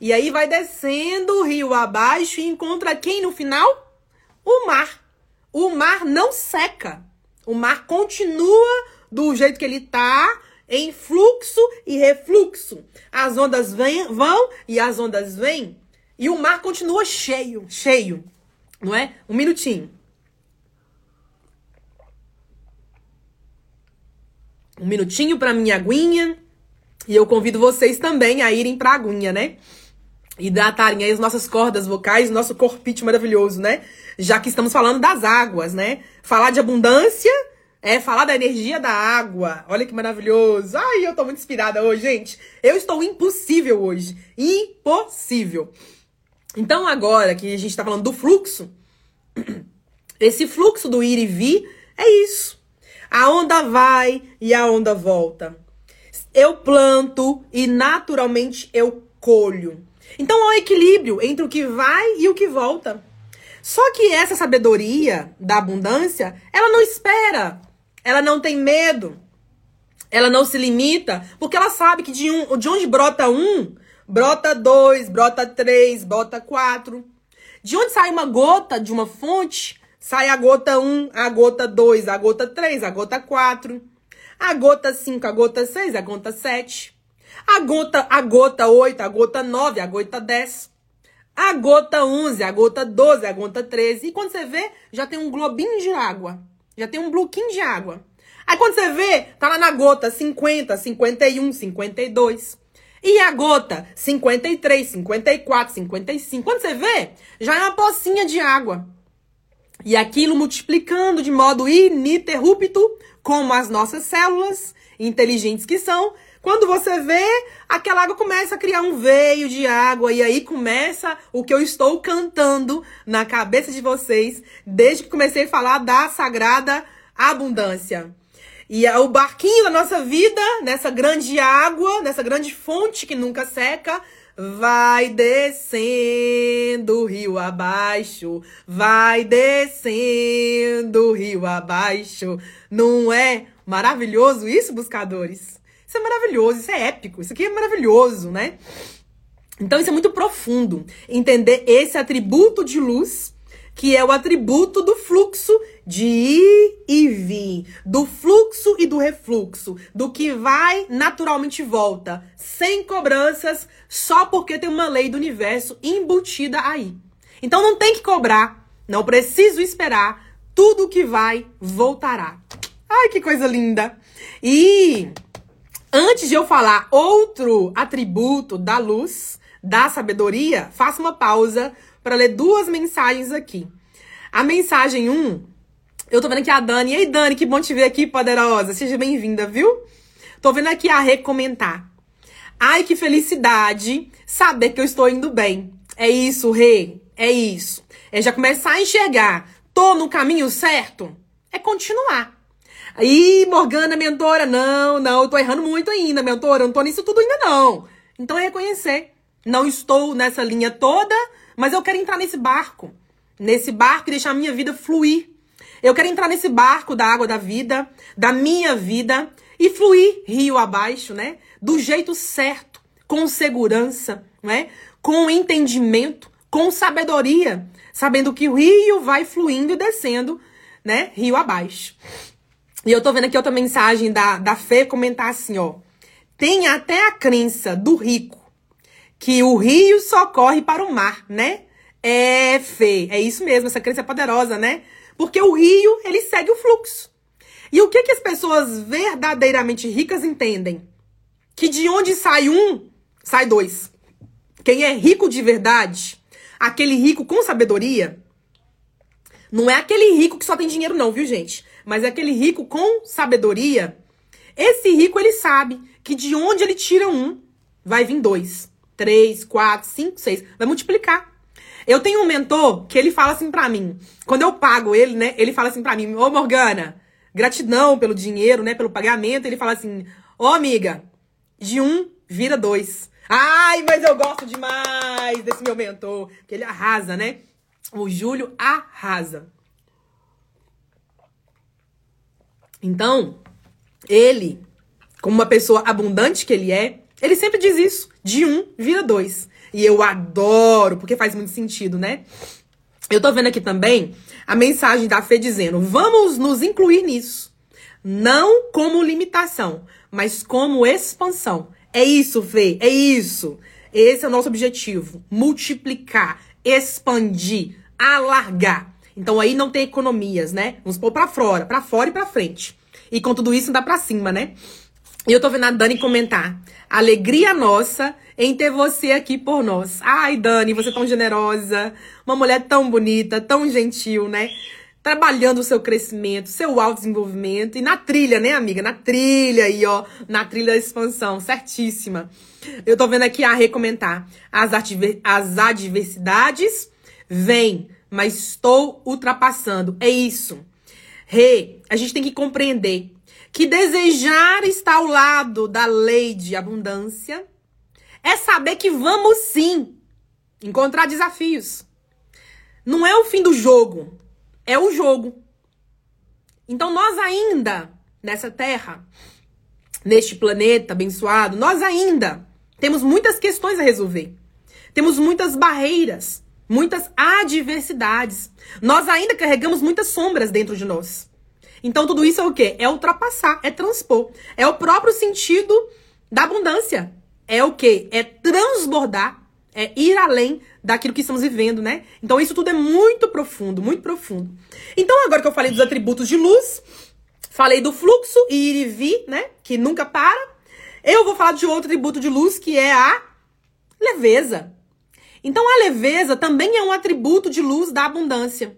E aí vai descendo o rio abaixo e encontra quem no final? O mar. O mar não seca. O mar continua do jeito que ele tá, em fluxo e refluxo. As ondas vêm, vão e as ondas vêm. E o mar continua cheio, cheio. Não é? Um minutinho. Um minutinho para minha aguinha. E eu convido vocês também a irem pra aguinha, né? Hidratarem aí as nossas cordas vocais, nosso corpite maravilhoso, né? Já que estamos falando das águas, né? Falar de abundância é falar da energia da água. Olha que maravilhoso. Ai, eu tô muito inspirada hoje, gente. Eu estou impossível hoje. Impossível. Então, agora que a gente está falando do fluxo, esse fluxo do ir e vir é isso. A onda vai e a onda volta. Eu planto e naturalmente eu colho. Então há um equilíbrio entre o que vai e o que volta. Só que essa sabedoria da abundância, ela não espera, ela não tem medo, ela não se limita, porque ela sabe que de, um, de onde brota um, brota dois, brota três, brota quatro. De onde sai uma gota de uma fonte, sai a gota 1, a gota 2, a gota 3, a gota 4, a gota 5, a gota 6, a gota 7, a gota, a gota 8, a gota 9, a gota 10, a gota 11, a gota 12, a gota 13. E quando você vê, já tem um globinho de água, já tem um bloquinho de água. Aí quando você vê, tá lá na gota 50, 51, 52. E a gota? 53, 54, 55. Quando você vê, já é uma pocinha de água. E aquilo multiplicando de modo ininterrupto, como as nossas células, inteligentes que são, quando você vê, aquela água começa a criar um veio de água e aí começa o que eu estou cantando na cabeça de vocês desde que comecei a falar da sagrada abundância. E é o barquinho da nossa vida, nessa grande água, nessa grande fonte que nunca seca, vai descendo rio abaixo, vai descendo rio abaixo. Não é maravilhoso isso, buscadores? Isso é maravilhoso, isso é épico, isso aqui é maravilhoso, né? Então isso é muito profundo, entender esse atributo de luz, que é o atributo do fluxo de ir e vir, do fluxo e do refluxo, do que vai naturalmente volta, sem cobranças, só porque tem uma lei do universo embutida aí. Então não tem que cobrar, não preciso esperar, tudo que vai voltará. Ai, que coisa linda! E antes de eu falar outro atributo da luz, da sabedoria, faça uma pausa para ler duas mensagens aqui. A mensagem 1, um, eu tô vendo aqui a Dani. Ei, Dani, que bom te ver aqui, poderosa. Seja bem-vinda, viu? Tô vendo aqui a recomentar. Ai, que felicidade saber que eu estou indo bem. É isso, Rê. É isso. É já começar a enxergar. Tô no caminho certo? É continuar. Aí, Morgana, mentora, não, não, eu tô errando muito ainda, mentora, eu não tô nisso tudo ainda não. Então é reconhecer. Não estou nessa linha toda, mas eu quero entrar nesse barco. Nesse barco e deixar a minha vida fluir. Eu quero entrar nesse barco da água da vida, da minha vida, e fluir rio abaixo, né? Do jeito certo, com segurança, né? Com entendimento, com sabedoria, sabendo que o rio vai fluindo e descendo, né? Rio abaixo. E eu tô vendo aqui outra mensagem da, da Fê comentar assim, ó. Tem até a crença do rico que o rio só corre para o mar, né? É, Fê, é isso mesmo, essa crença é poderosa, né? Porque o rio, ele segue o fluxo. E o que, que as pessoas verdadeiramente ricas entendem? Que de onde sai um, sai dois. Quem é rico de verdade, aquele rico com sabedoria, não é aquele rico que só tem dinheiro, não, viu, gente? Mas é aquele rico com sabedoria. Esse rico, ele sabe que de onde ele tira um, vai vir dois três, quatro, cinco, seis. Vai multiplicar. Eu tenho um mentor que ele fala assim pra mim. Quando eu pago ele, né? Ele fala assim pra mim: Ô Morgana, gratidão pelo dinheiro, né? Pelo pagamento. Ele fala assim: Ô amiga, de um vira dois. Ai, mas eu gosto demais desse meu mentor. Que ele arrasa, né? O Júlio arrasa. Então, ele, como uma pessoa abundante que ele é, ele sempre diz isso. De um vira dois. E eu adoro, porque faz muito sentido, né? Eu tô vendo aqui também a mensagem da Fê dizendo: vamos nos incluir nisso. Não como limitação, mas como expansão. É isso, Fê, é isso. Esse é o nosso objetivo: multiplicar, expandir, alargar. Então aí não tem economias, né? Vamos pôr pra fora, pra fora e pra frente. E com tudo isso dá pra cima, né? E eu tô vendo a Dani comentar. Alegria nossa em ter você aqui por nós. Ai, Dani, você é tão generosa. Uma mulher tão bonita, tão gentil, né? Trabalhando o seu crescimento, seu autodesenvolvimento. E na trilha, né, amiga? Na trilha aí, ó. Na trilha da expansão. Certíssima. Eu tô vendo aqui a recomentar. As, as adversidades vêm, mas estou ultrapassando. É isso. Rê, a gente tem que compreender que desejar estar ao lado da lei de abundância é saber que vamos sim encontrar desafios. Não é o fim do jogo, é o jogo. Então nós ainda nessa terra, neste planeta abençoado, nós ainda temos muitas questões a resolver. Temos muitas barreiras, muitas adversidades. Nós ainda carregamos muitas sombras dentro de nós. Então tudo isso é o quê? É ultrapassar, é transpor. É o próprio sentido da abundância. É o quê? É transbordar, é ir além daquilo que estamos vivendo, né? Então isso tudo é muito profundo, muito profundo. Então agora que eu falei dos atributos de luz, falei do fluxo ir e vir, né? Que nunca para. Eu vou falar de outro atributo de luz que é a leveza. Então a leveza também é um atributo de luz da abundância.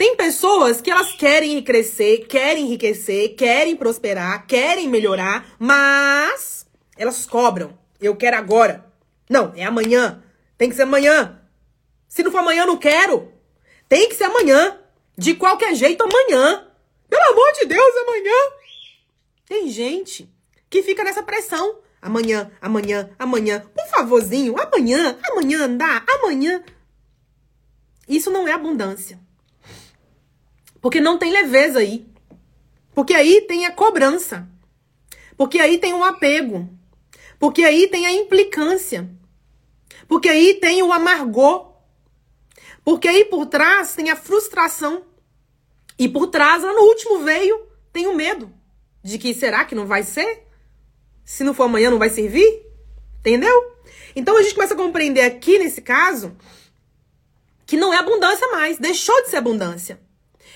Tem pessoas que elas querem crescer, querem enriquecer, querem prosperar, querem melhorar, mas elas cobram. Eu quero agora. Não, é amanhã. Tem que ser amanhã. Se não for amanhã, eu não quero. Tem que ser amanhã. De qualquer jeito, amanhã. Pelo amor de Deus, amanhã. Tem gente que fica nessa pressão. Amanhã, amanhã, amanhã. Por favorzinho, amanhã, amanhã dá, amanhã. Isso não é abundância. Porque não tem leveza aí. Porque aí tem a cobrança. Porque aí tem o apego. Porque aí tem a implicância. Porque aí tem o amargor. Porque aí por trás tem a frustração. E por trás, lá no último veio, tem o medo de que será que não vai ser? Se não for amanhã, não vai servir? Entendeu? Então a gente começa a compreender aqui nesse caso que não é abundância mais, deixou de ser abundância.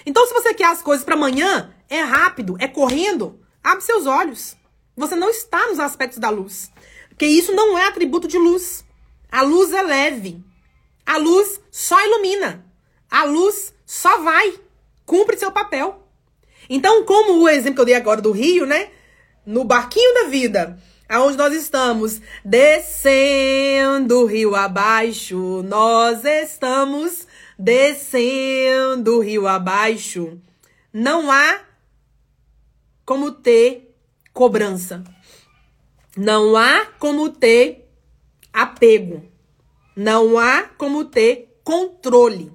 Então, se você quer as coisas para amanhã, é rápido, é correndo, abre seus olhos. Você não está nos aspectos da luz. Porque isso não é atributo de luz. A luz é leve. A luz só ilumina. A luz só vai. Cumpre seu papel. Então, como o exemplo que eu dei agora do rio, né? No barquinho da vida, aonde nós estamos descendo o rio abaixo, nós estamos descendo o rio abaixo. Não há como ter cobrança. Não há como ter apego. Não há como ter controle.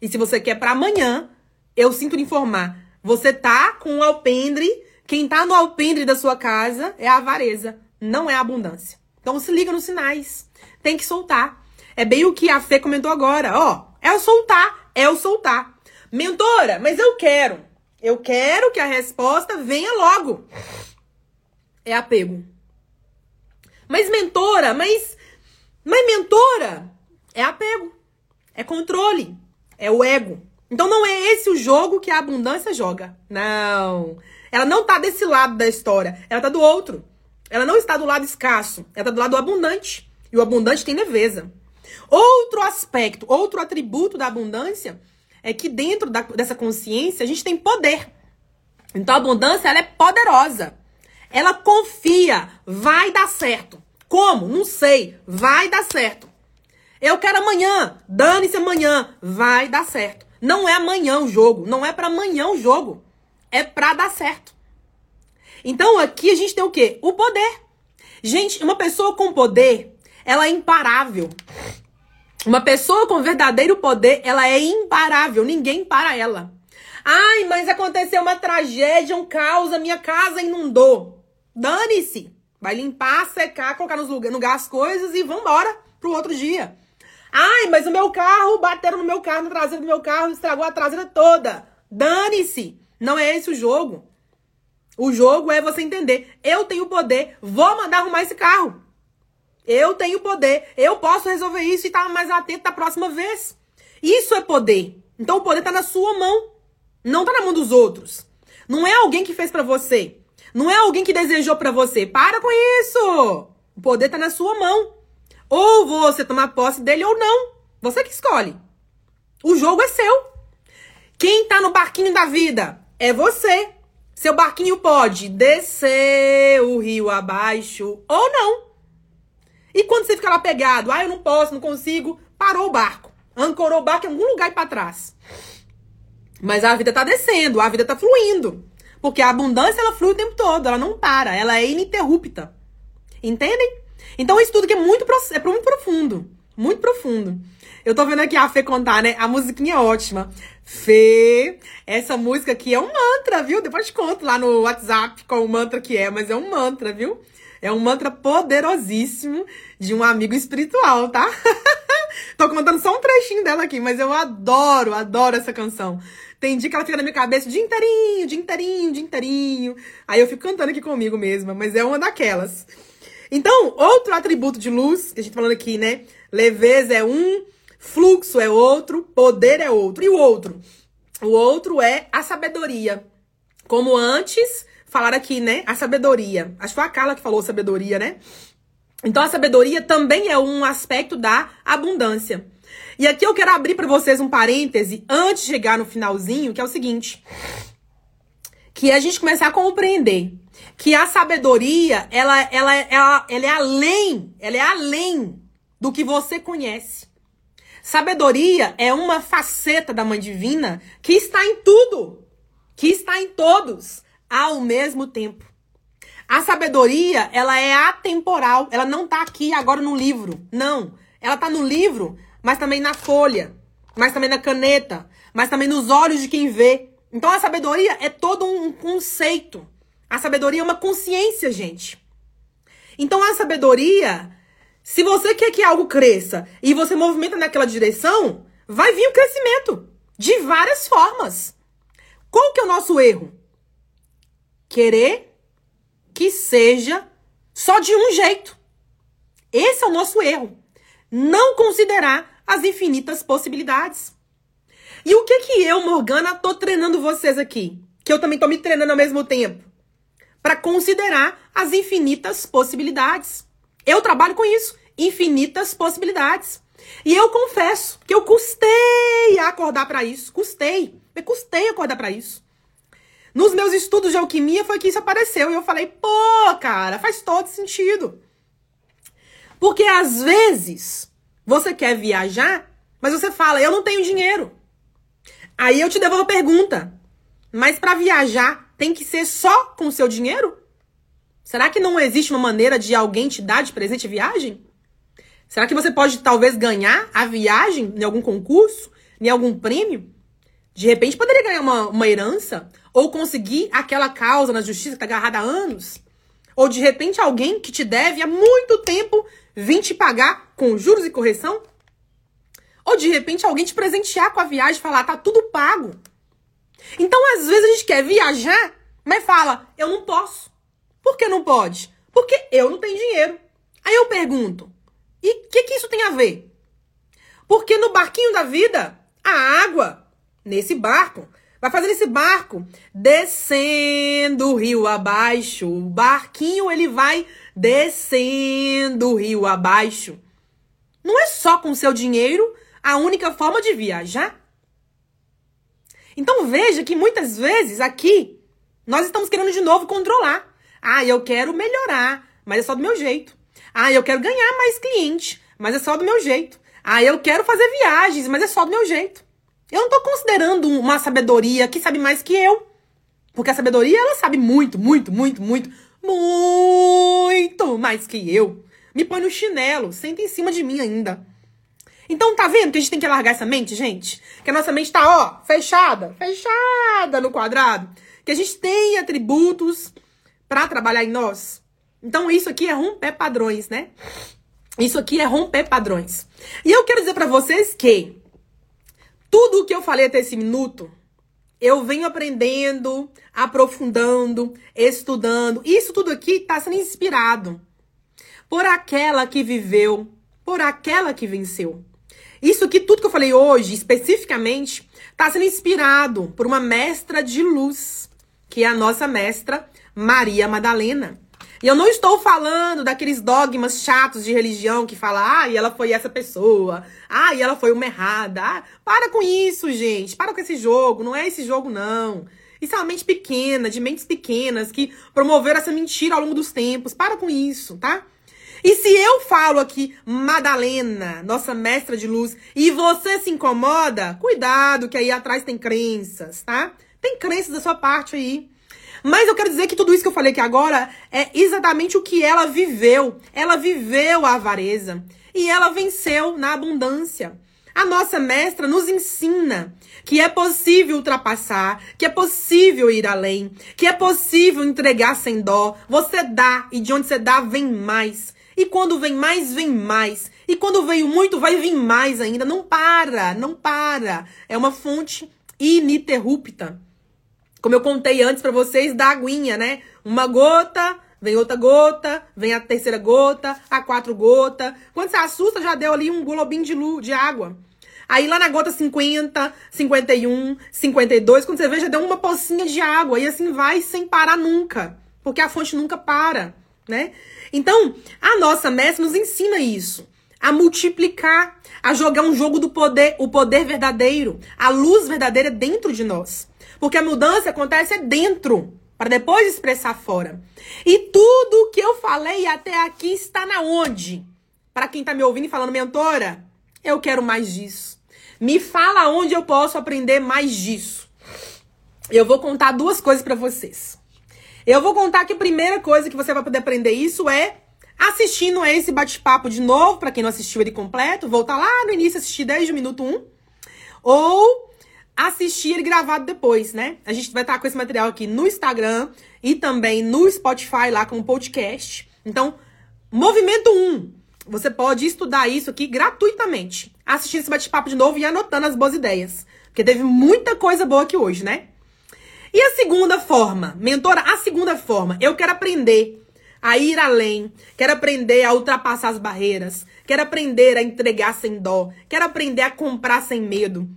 E se você quer para amanhã, eu sinto lhe informar, você tá com o alpendre, quem tá no alpendre da sua casa é a avareza, não é a abundância. Então se liga nos sinais. Tem que soltar. É bem o que a Fê comentou agora, ó. É o soltar, é o soltar. Mentora, mas eu quero. Eu quero que a resposta venha logo. É apego. Mas mentora, mas mas mentora é apego. É controle, é o ego. Então não é esse o jogo que a abundância joga. Não. Ela não tá desse lado da história, ela tá do outro. Ela não está do lado escasso, ela tá do lado abundante. E o abundante tem leveza. Outro aspecto, outro atributo da abundância é que dentro da, dessa consciência a gente tem poder. Então a abundância ela é poderosa. Ela confia, vai dar certo. Como? Não sei, vai dar certo. Eu quero amanhã, dane-se amanhã, vai dar certo. Não é amanhã o jogo, não é para amanhã o jogo. É para dar certo. Então aqui a gente tem o quê? O poder. Gente, uma pessoa com poder, ela é imparável. Uma pessoa com verdadeiro poder, ela é imparável. Ninguém para ela. Ai, mas aconteceu uma tragédia, um caos, a minha casa inundou. Dane-se. Vai limpar, secar, colocar no lugar, lugar as coisas e vambora pro outro dia. Ai, mas o meu carro, bateram no meu carro, no traseiro do meu carro, estragou a traseira toda. Dane-se! Não é esse o jogo. O jogo é você entender. Eu tenho poder, vou mandar arrumar esse carro. Eu tenho poder, eu posso resolver isso e estar tá mais atento da próxima vez. Isso é poder. Então o poder está na sua mão, não está na mão dos outros. Não é alguém que fez para você. Não é alguém que desejou para você. Para com isso! O poder está na sua mão. Ou você tomar posse dele ou não. Você que escolhe. O jogo é seu. Quem tá no barquinho da vida é você. Seu barquinho pode descer o rio abaixo ou não. E quando você fica lá pegado, ah, eu não posso, não consigo, parou o barco. Ancorou o barco em algum lugar para trás. Mas a vida tá descendo, a vida tá fluindo. Porque a abundância ela flui o tempo todo, ela não para, ela é ininterrupta. Entendem? Então, isso tudo que é muito, é muito profundo. Muito profundo. Eu tô vendo aqui a Fê contar, né? A musiquinha é ótima. Fê, essa música aqui é um mantra, viu? Depois te conto lá no WhatsApp qual o mantra que é, mas é um mantra, viu? É um mantra poderosíssimo de um amigo espiritual, tá? Tô contando só um trechinho dela aqui, mas eu adoro, adoro essa canção. Tem dia que ela fica na minha cabeça o dia inteirinho, dia inteirinho, dia inteirinho. Aí eu fico cantando aqui comigo mesma, mas é uma daquelas. Então, outro atributo de luz, que a gente tá falando aqui, né? Leveza é um, fluxo é outro, poder é outro. E o outro? O outro é a sabedoria. Como antes, falaram aqui, né? A sabedoria. Acho que foi a Carla que falou sabedoria, né? Então, a sabedoria também é um aspecto da abundância. E aqui eu quero abrir para vocês um parêntese antes de chegar no finalzinho, que é o seguinte: que é a gente começar a compreender que a sabedoria, ela, ela, ela, ela é além, ela é além do que você conhece. Sabedoria é uma faceta da Mãe Divina que está em tudo, que está em todos ao mesmo tempo. A sabedoria, ela é atemporal, ela não está aqui agora no livro. Não, ela está no livro, mas também na folha, mas também na caneta, mas também nos olhos de quem vê. Então a sabedoria é todo um conceito. A sabedoria é uma consciência, gente. Então a sabedoria, Se você quer que algo cresça e você movimenta naquela direção, vai vir o crescimento de várias formas. Qual que é o nosso erro? Querer que seja só de um jeito. Esse é o nosso erro. Não considerar as infinitas possibilidades. E o que que eu, Morgana, tô treinando vocês aqui? Que eu também tô me treinando ao mesmo tempo. Para considerar as infinitas possibilidades. Eu trabalho com isso. Infinitas possibilidades. E eu confesso que eu custei a acordar para isso. Custei. Eu custei acordar para isso. Nos meus estudos de alquimia foi que isso apareceu. E eu falei, pô, cara, faz todo sentido. Porque às vezes você quer viajar, mas você fala, eu não tenho dinheiro. Aí eu te devolvo a pergunta. Mas para viajar tem que ser só com o seu dinheiro? Será que não existe uma maneira de alguém te dar de presente viagem? Será que você pode talvez ganhar a viagem em algum concurso, em algum prêmio? De repente poderia ganhar uma, uma herança ou conseguir aquela causa na justiça que está agarrada há anos. Ou de repente alguém que te deve há muito tempo vir te pagar com juros e correção. Ou de repente alguém te presentear com a viagem e falar, tá tudo pago. Então, às vezes, a gente quer viajar, mas fala, eu não posso. Por que não pode? Porque eu não tenho dinheiro. Aí eu pergunto, e o que, que isso tem a ver? Porque no barquinho da vida, a água, nesse barco, vai fazer esse barco descendo o rio abaixo. O barquinho ele vai descendo o rio abaixo. Não é só com seu dinheiro a única forma de viajar. Então veja que muitas vezes aqui nós estamos querendo de novo controlar. Ah, eu quero melhorar, mas é só do meu jeito. Ah, eu quero ganhar mais cliente, mas é só do meu jeito. Ah, eu quero fazer viagens, mas é só do meu jeito. Eu não tô considerando uma sabedoria que sabe mais que eu. Porque a sabedoria, ela sabe muito, muito, muito, muito, muito mais que eu. Me põe no chinelo, senta em cima de mim ainda. Então, tá vendo que a gente tem que largar essa mente, gente? Que a nossa mente tá, ó, fechada, fechada no quadrado. Que a gente tem atributos para trabalhar em nós. Então, isso aqui é romper padrões, né? Isso aqui é romper padrões. E eu quero dizer para vocês que tudo o que eu falei até esse minuto, eu venho aprendendo, aprofundando, estudando. Isso tudo aqui está sendo inspirado por aquela que viveu, por aquela que venceu. Isso aqui, tudo que eu falei hoje, especificamente, está sendo inspirado por uma mestra de luz, que é a nossa mestra Maria Madalena. E eu não estou falando daqueles dogmas chatos de religião que fala, ah, e ela foi essa pessoa, ah, e ela foi uma errada. Ah, para com isso, gente. Para com esse jogo. Não é esse jogo, não. Isso é uma mente pequena, de mentes pequenas, que promoveram essa mentira ao longo dos tempos. Para com isso, tá? E se eu falo aqui, Madalena, nossa mestra de luz, e você se incomoda, cuidado, que aí atrás tem crenças, tá? Tem crenças da sua parte aí. Mas eu quero dizer que tudo isso que eu falei aqui agora é exatamente o que ela viveu. Ela viveu a avareza e ela venceu na abundância. A nossa mestra nos ensina que é possível ultrapassar, que é possível ir além, que é possível entregar sem dó. Você dá e de onde você dá vem mais. E quando vem mais, vem mais. E quando veio muito, vai vir mais ainda. Não para, não para. É uma fonte ininterrupta. Como eu contei antes para vocês da aguinha, né? Uma gota, vem outra gota, vem a terceira gota, a quatro gota. Quando você assusta, já deu ali um globinho de, luz, de água. Aí lá na gota 50, 51, 52, quando você vê, já deu uma pocinha de água. E assim vai sem parar nunca. Porque a fonte nunca para, né? Então, a nossa mestre nos ensina isso. A multiplicar, a jogar um jogo do poder, o poder verdadeiro, a luz verdadeira dentro de nós. Porque a mudança acontece dentro, para depois expressar fora. E tudo que eu falei até aqui está na onde? Para quem está me ouvindo e falando, mentora, eu quero mais disso. Me fala onde eu posso aprender mais disso. Eu vou contar duas coisas para vocês. Eu vou contar que a primeira coisa que você vai poder aprender isso é assistindo a esse bate-papo de novo, para quem não assistiu ele completo, voltar lá no início assistir desde o minuto 1. Ou assistir ele gravado depois, né? A gente vai estar com esse material aqui no Instagram e também no Spotify lá com o podcast. Então, movimento 1. você pode estudar isso aqui gratuitamente, assistindo esse bate-papo de novo e anotando as boas ideias. Porque teve muita coisa boa aqui hoje, né? E a segunda forma, mentora, a segunda forma, eu quero aprender a ir além, quero aprender a ultrapassar as barreiras, quero aprender a entregar sem dó, quero aprender a comprar sem medo,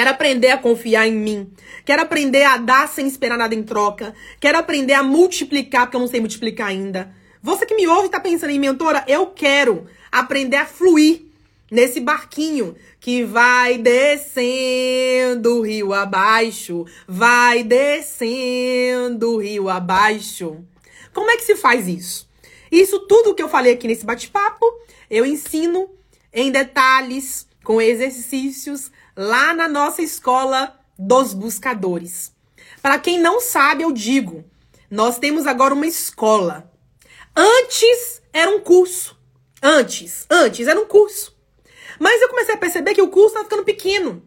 quero aprender a confiar em mim, quero aprender a dar sem esperar nada em troca, quero aprender a multiplicar, porque eu não sei multiplicar ainda. Você que me ouve está pensando em mentora, eu quero aprender a fluir nesse barquinho que vai descendo o rio abaixo, vai descendo o rio abaixo. Como é que se faz isso? Isso tudo que eu falei aqui nesse bate-papo, eu ensino em detalhes, com exercícios, lá na nossa escola dos buscadores. Para quem não sabe, eu digo, nós temos agora uma escola. Antes era um curso. Antes, antes era um curso. Mas eu comecei a perceber que o curso estava ficando pequeno.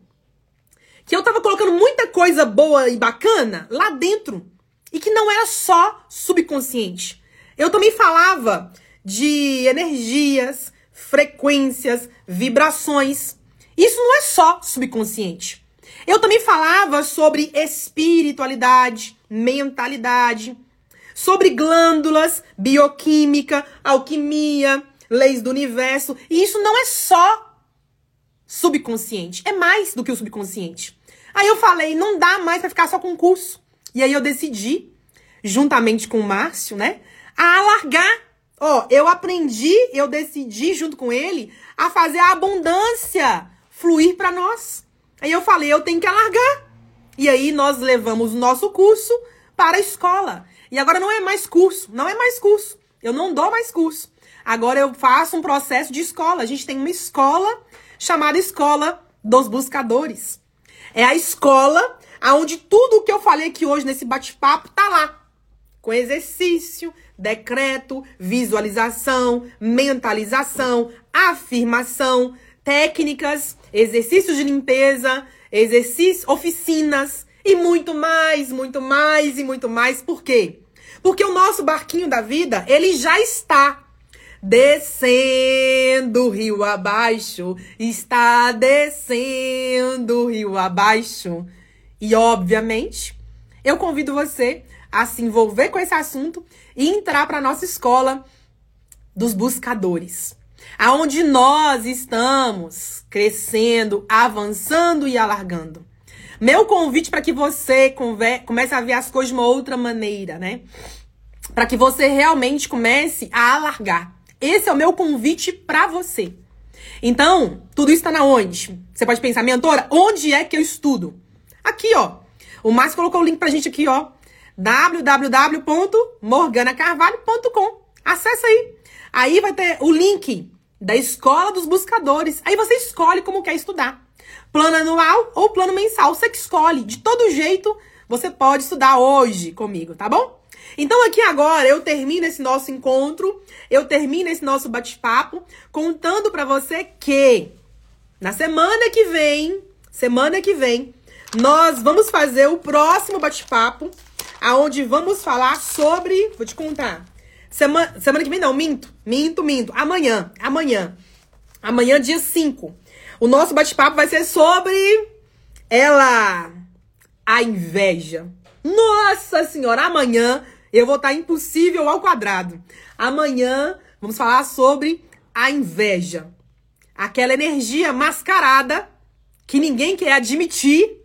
Que eu estava colocando muita coisa boa e bacana lá dentro. E que não era só subconsciente. Eu também falava de energias, frequências, vibrações. Isso não é só subconsciente. Eu também falava sobre espiritualidade, mentalidade, sobre glândulas, bioquímica, alquimia, leis do universo. E isso não é só subconsciente, é mais do que o subconsciente. Aí eu falei, não dá mais para ficar só com curso. E aí eu decidi, juntamente com o Márcio, né, a alargar. Ó, eu aprendi, eu decidi junto com ele a fazer a abundância fluir para nós. Aí eu falei, eu tenho que alargar. E aí nós levamos o nosso curso para a escola. E agora não é mais curso, não é mais curso. Eu não dou mais curso. Agora eu faço um processo de escola. A gente tem uma escola chamada Escola dos Buscadores. É a escola onde tudo o que eu falei aqui hoje nesse bate-papo tá lá. Com exercício, decreto, visualização, mentalização, afirmação, técnicas, exercícios de limpeza, exercícios, oficinas e muito mais, muito mais e muito mais. Por quê? Porque o nosso barquinho da vida, ele já está Descendo rio abaixo, está descendo rio abaixo. E, obviamente, eu convido você a se envolver com esse assunto e entrar para nossa escola dos buscadores. Aonde nós estamos crescendo, avançando e alargando. Meu convite para que você comece a ver as coisas de uma outra maneira, né? Para que você realmente comece a alargar. Esse é o meu convite para você. Então, tudo isso está na onde? Você pode pensar, mentora, onde é que eu estudo? Aqui, ó. O Márcio colocou o link pra gente aqui, ó. www.morganacarvalho.com. Acesse aí. Aí vai ter o link da Escola dos Buscadores. Aí você escolhe como quer estudar. Plano anual ou plano mensal, você que escolhe. De todo jeito, você pode estudar hoje comigo, tá bom? Então aqui agora eu termino esse nosso encontro, eu termino esse nosso bate-papo contando para você que na semana que vem, semana que vem, nós vamos fazer o próximo bate-papo, aonde vamos falar sobre, vou te contar. Semana, semana que vem não, minto, minto, minto. Amanhã, amanhã. Amanhã dia 5. O nosso bate-papo vai ser sobre ela, a inveja. Nossa senhora, amanhã eu vou estar impossível ao quadrado. Amanhã vamos falar sobre a inveja. Aquela energia mascarada que ninguém quer admitir,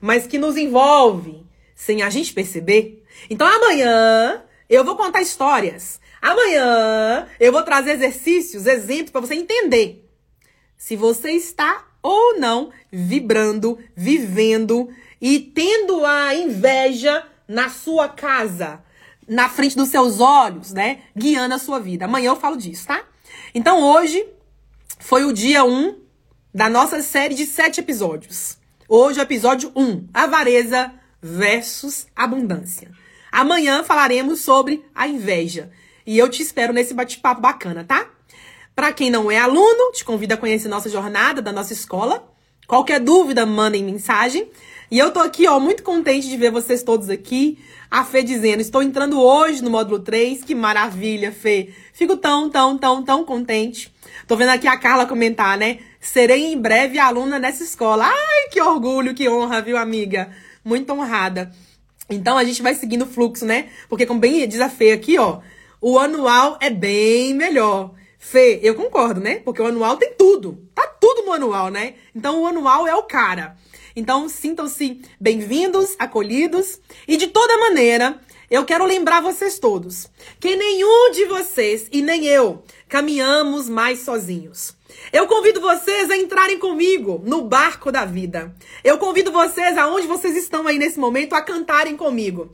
mas que nos envolve sem a gente perceber. Então amanhã eu vou contar histórias. Amanhã eu vou trazer exercícios, exemplos para você entender se você está ou não vibrando, vivendo e tendo a inveja na sua casa, na frente dos seus olhos, né? Guiando a sua vida. Amanhã eu falo disso, tá? Então hoje foi o dia 1 da nossa série de sete episódios. Hoje é o episódio 1, avareza versus abundância. Amanhã falaremos sobre a inveja. E eu te espero nesse bate-papo bacana, tá? Para quem não é aluno, te convido a conhecer nossa jornada da nossa escola. Qualquer dúvida, mandem mensagem. E eu tô aqui, ó, muito contente de ver vocês todos aqui. A Fê dizendo, estou entrando hoje no módulo 3. Que maravilha, Fê. Fico tão, tão, tão, tão contente. Tô vendo aqui a Carla comentar, né? Serei em breve aluna nessa escola. Ai, que orgulho, que honra, viu, amiga? Muito honrada. Então a gente vai seguindo o fluxo, né? Porque, como bem diz a Fê aqui, ó, o anual é bem melhor. Fê, eu concordo, né? Porque o anual tem tudo. Tá tudo no anual, né? Então o anual é o cara. Então sintam-se bem-vindos, acolhidos. E de toda maneira, eu quero lembrar vocês todos que nenhum de vocês e nem eu caminhamos mais sozinhos. Eu convido vocês a entrarem comigo no barco da vida. Eu convido vocês, aonde vocês estão aí nesse momento, a cantarem comigo.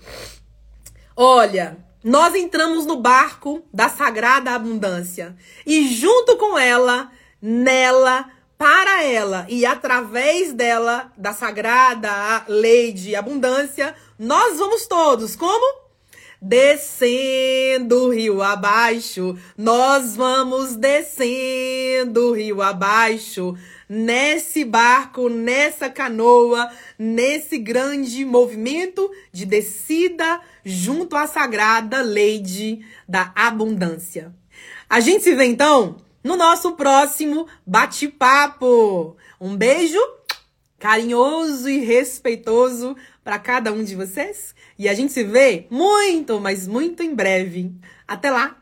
Olha, nós entramos no barco da sagrada abundância e junto com ela, nela, para ela e através dela, da sagrada lei de abundância, nós vamos todos como Descendo o rio abaixo, nós vamos descendo o rio abaixo, nesse barco, nessa canoa, nesse grande movimento de descida junto à sagrada lei da abundância. A gente se vê então no nosso próximo bate-papo. Um beijo carinhoso e respeitoso para cada um de vocês. E a gente se vê muito, mas muito em breve. Até lá!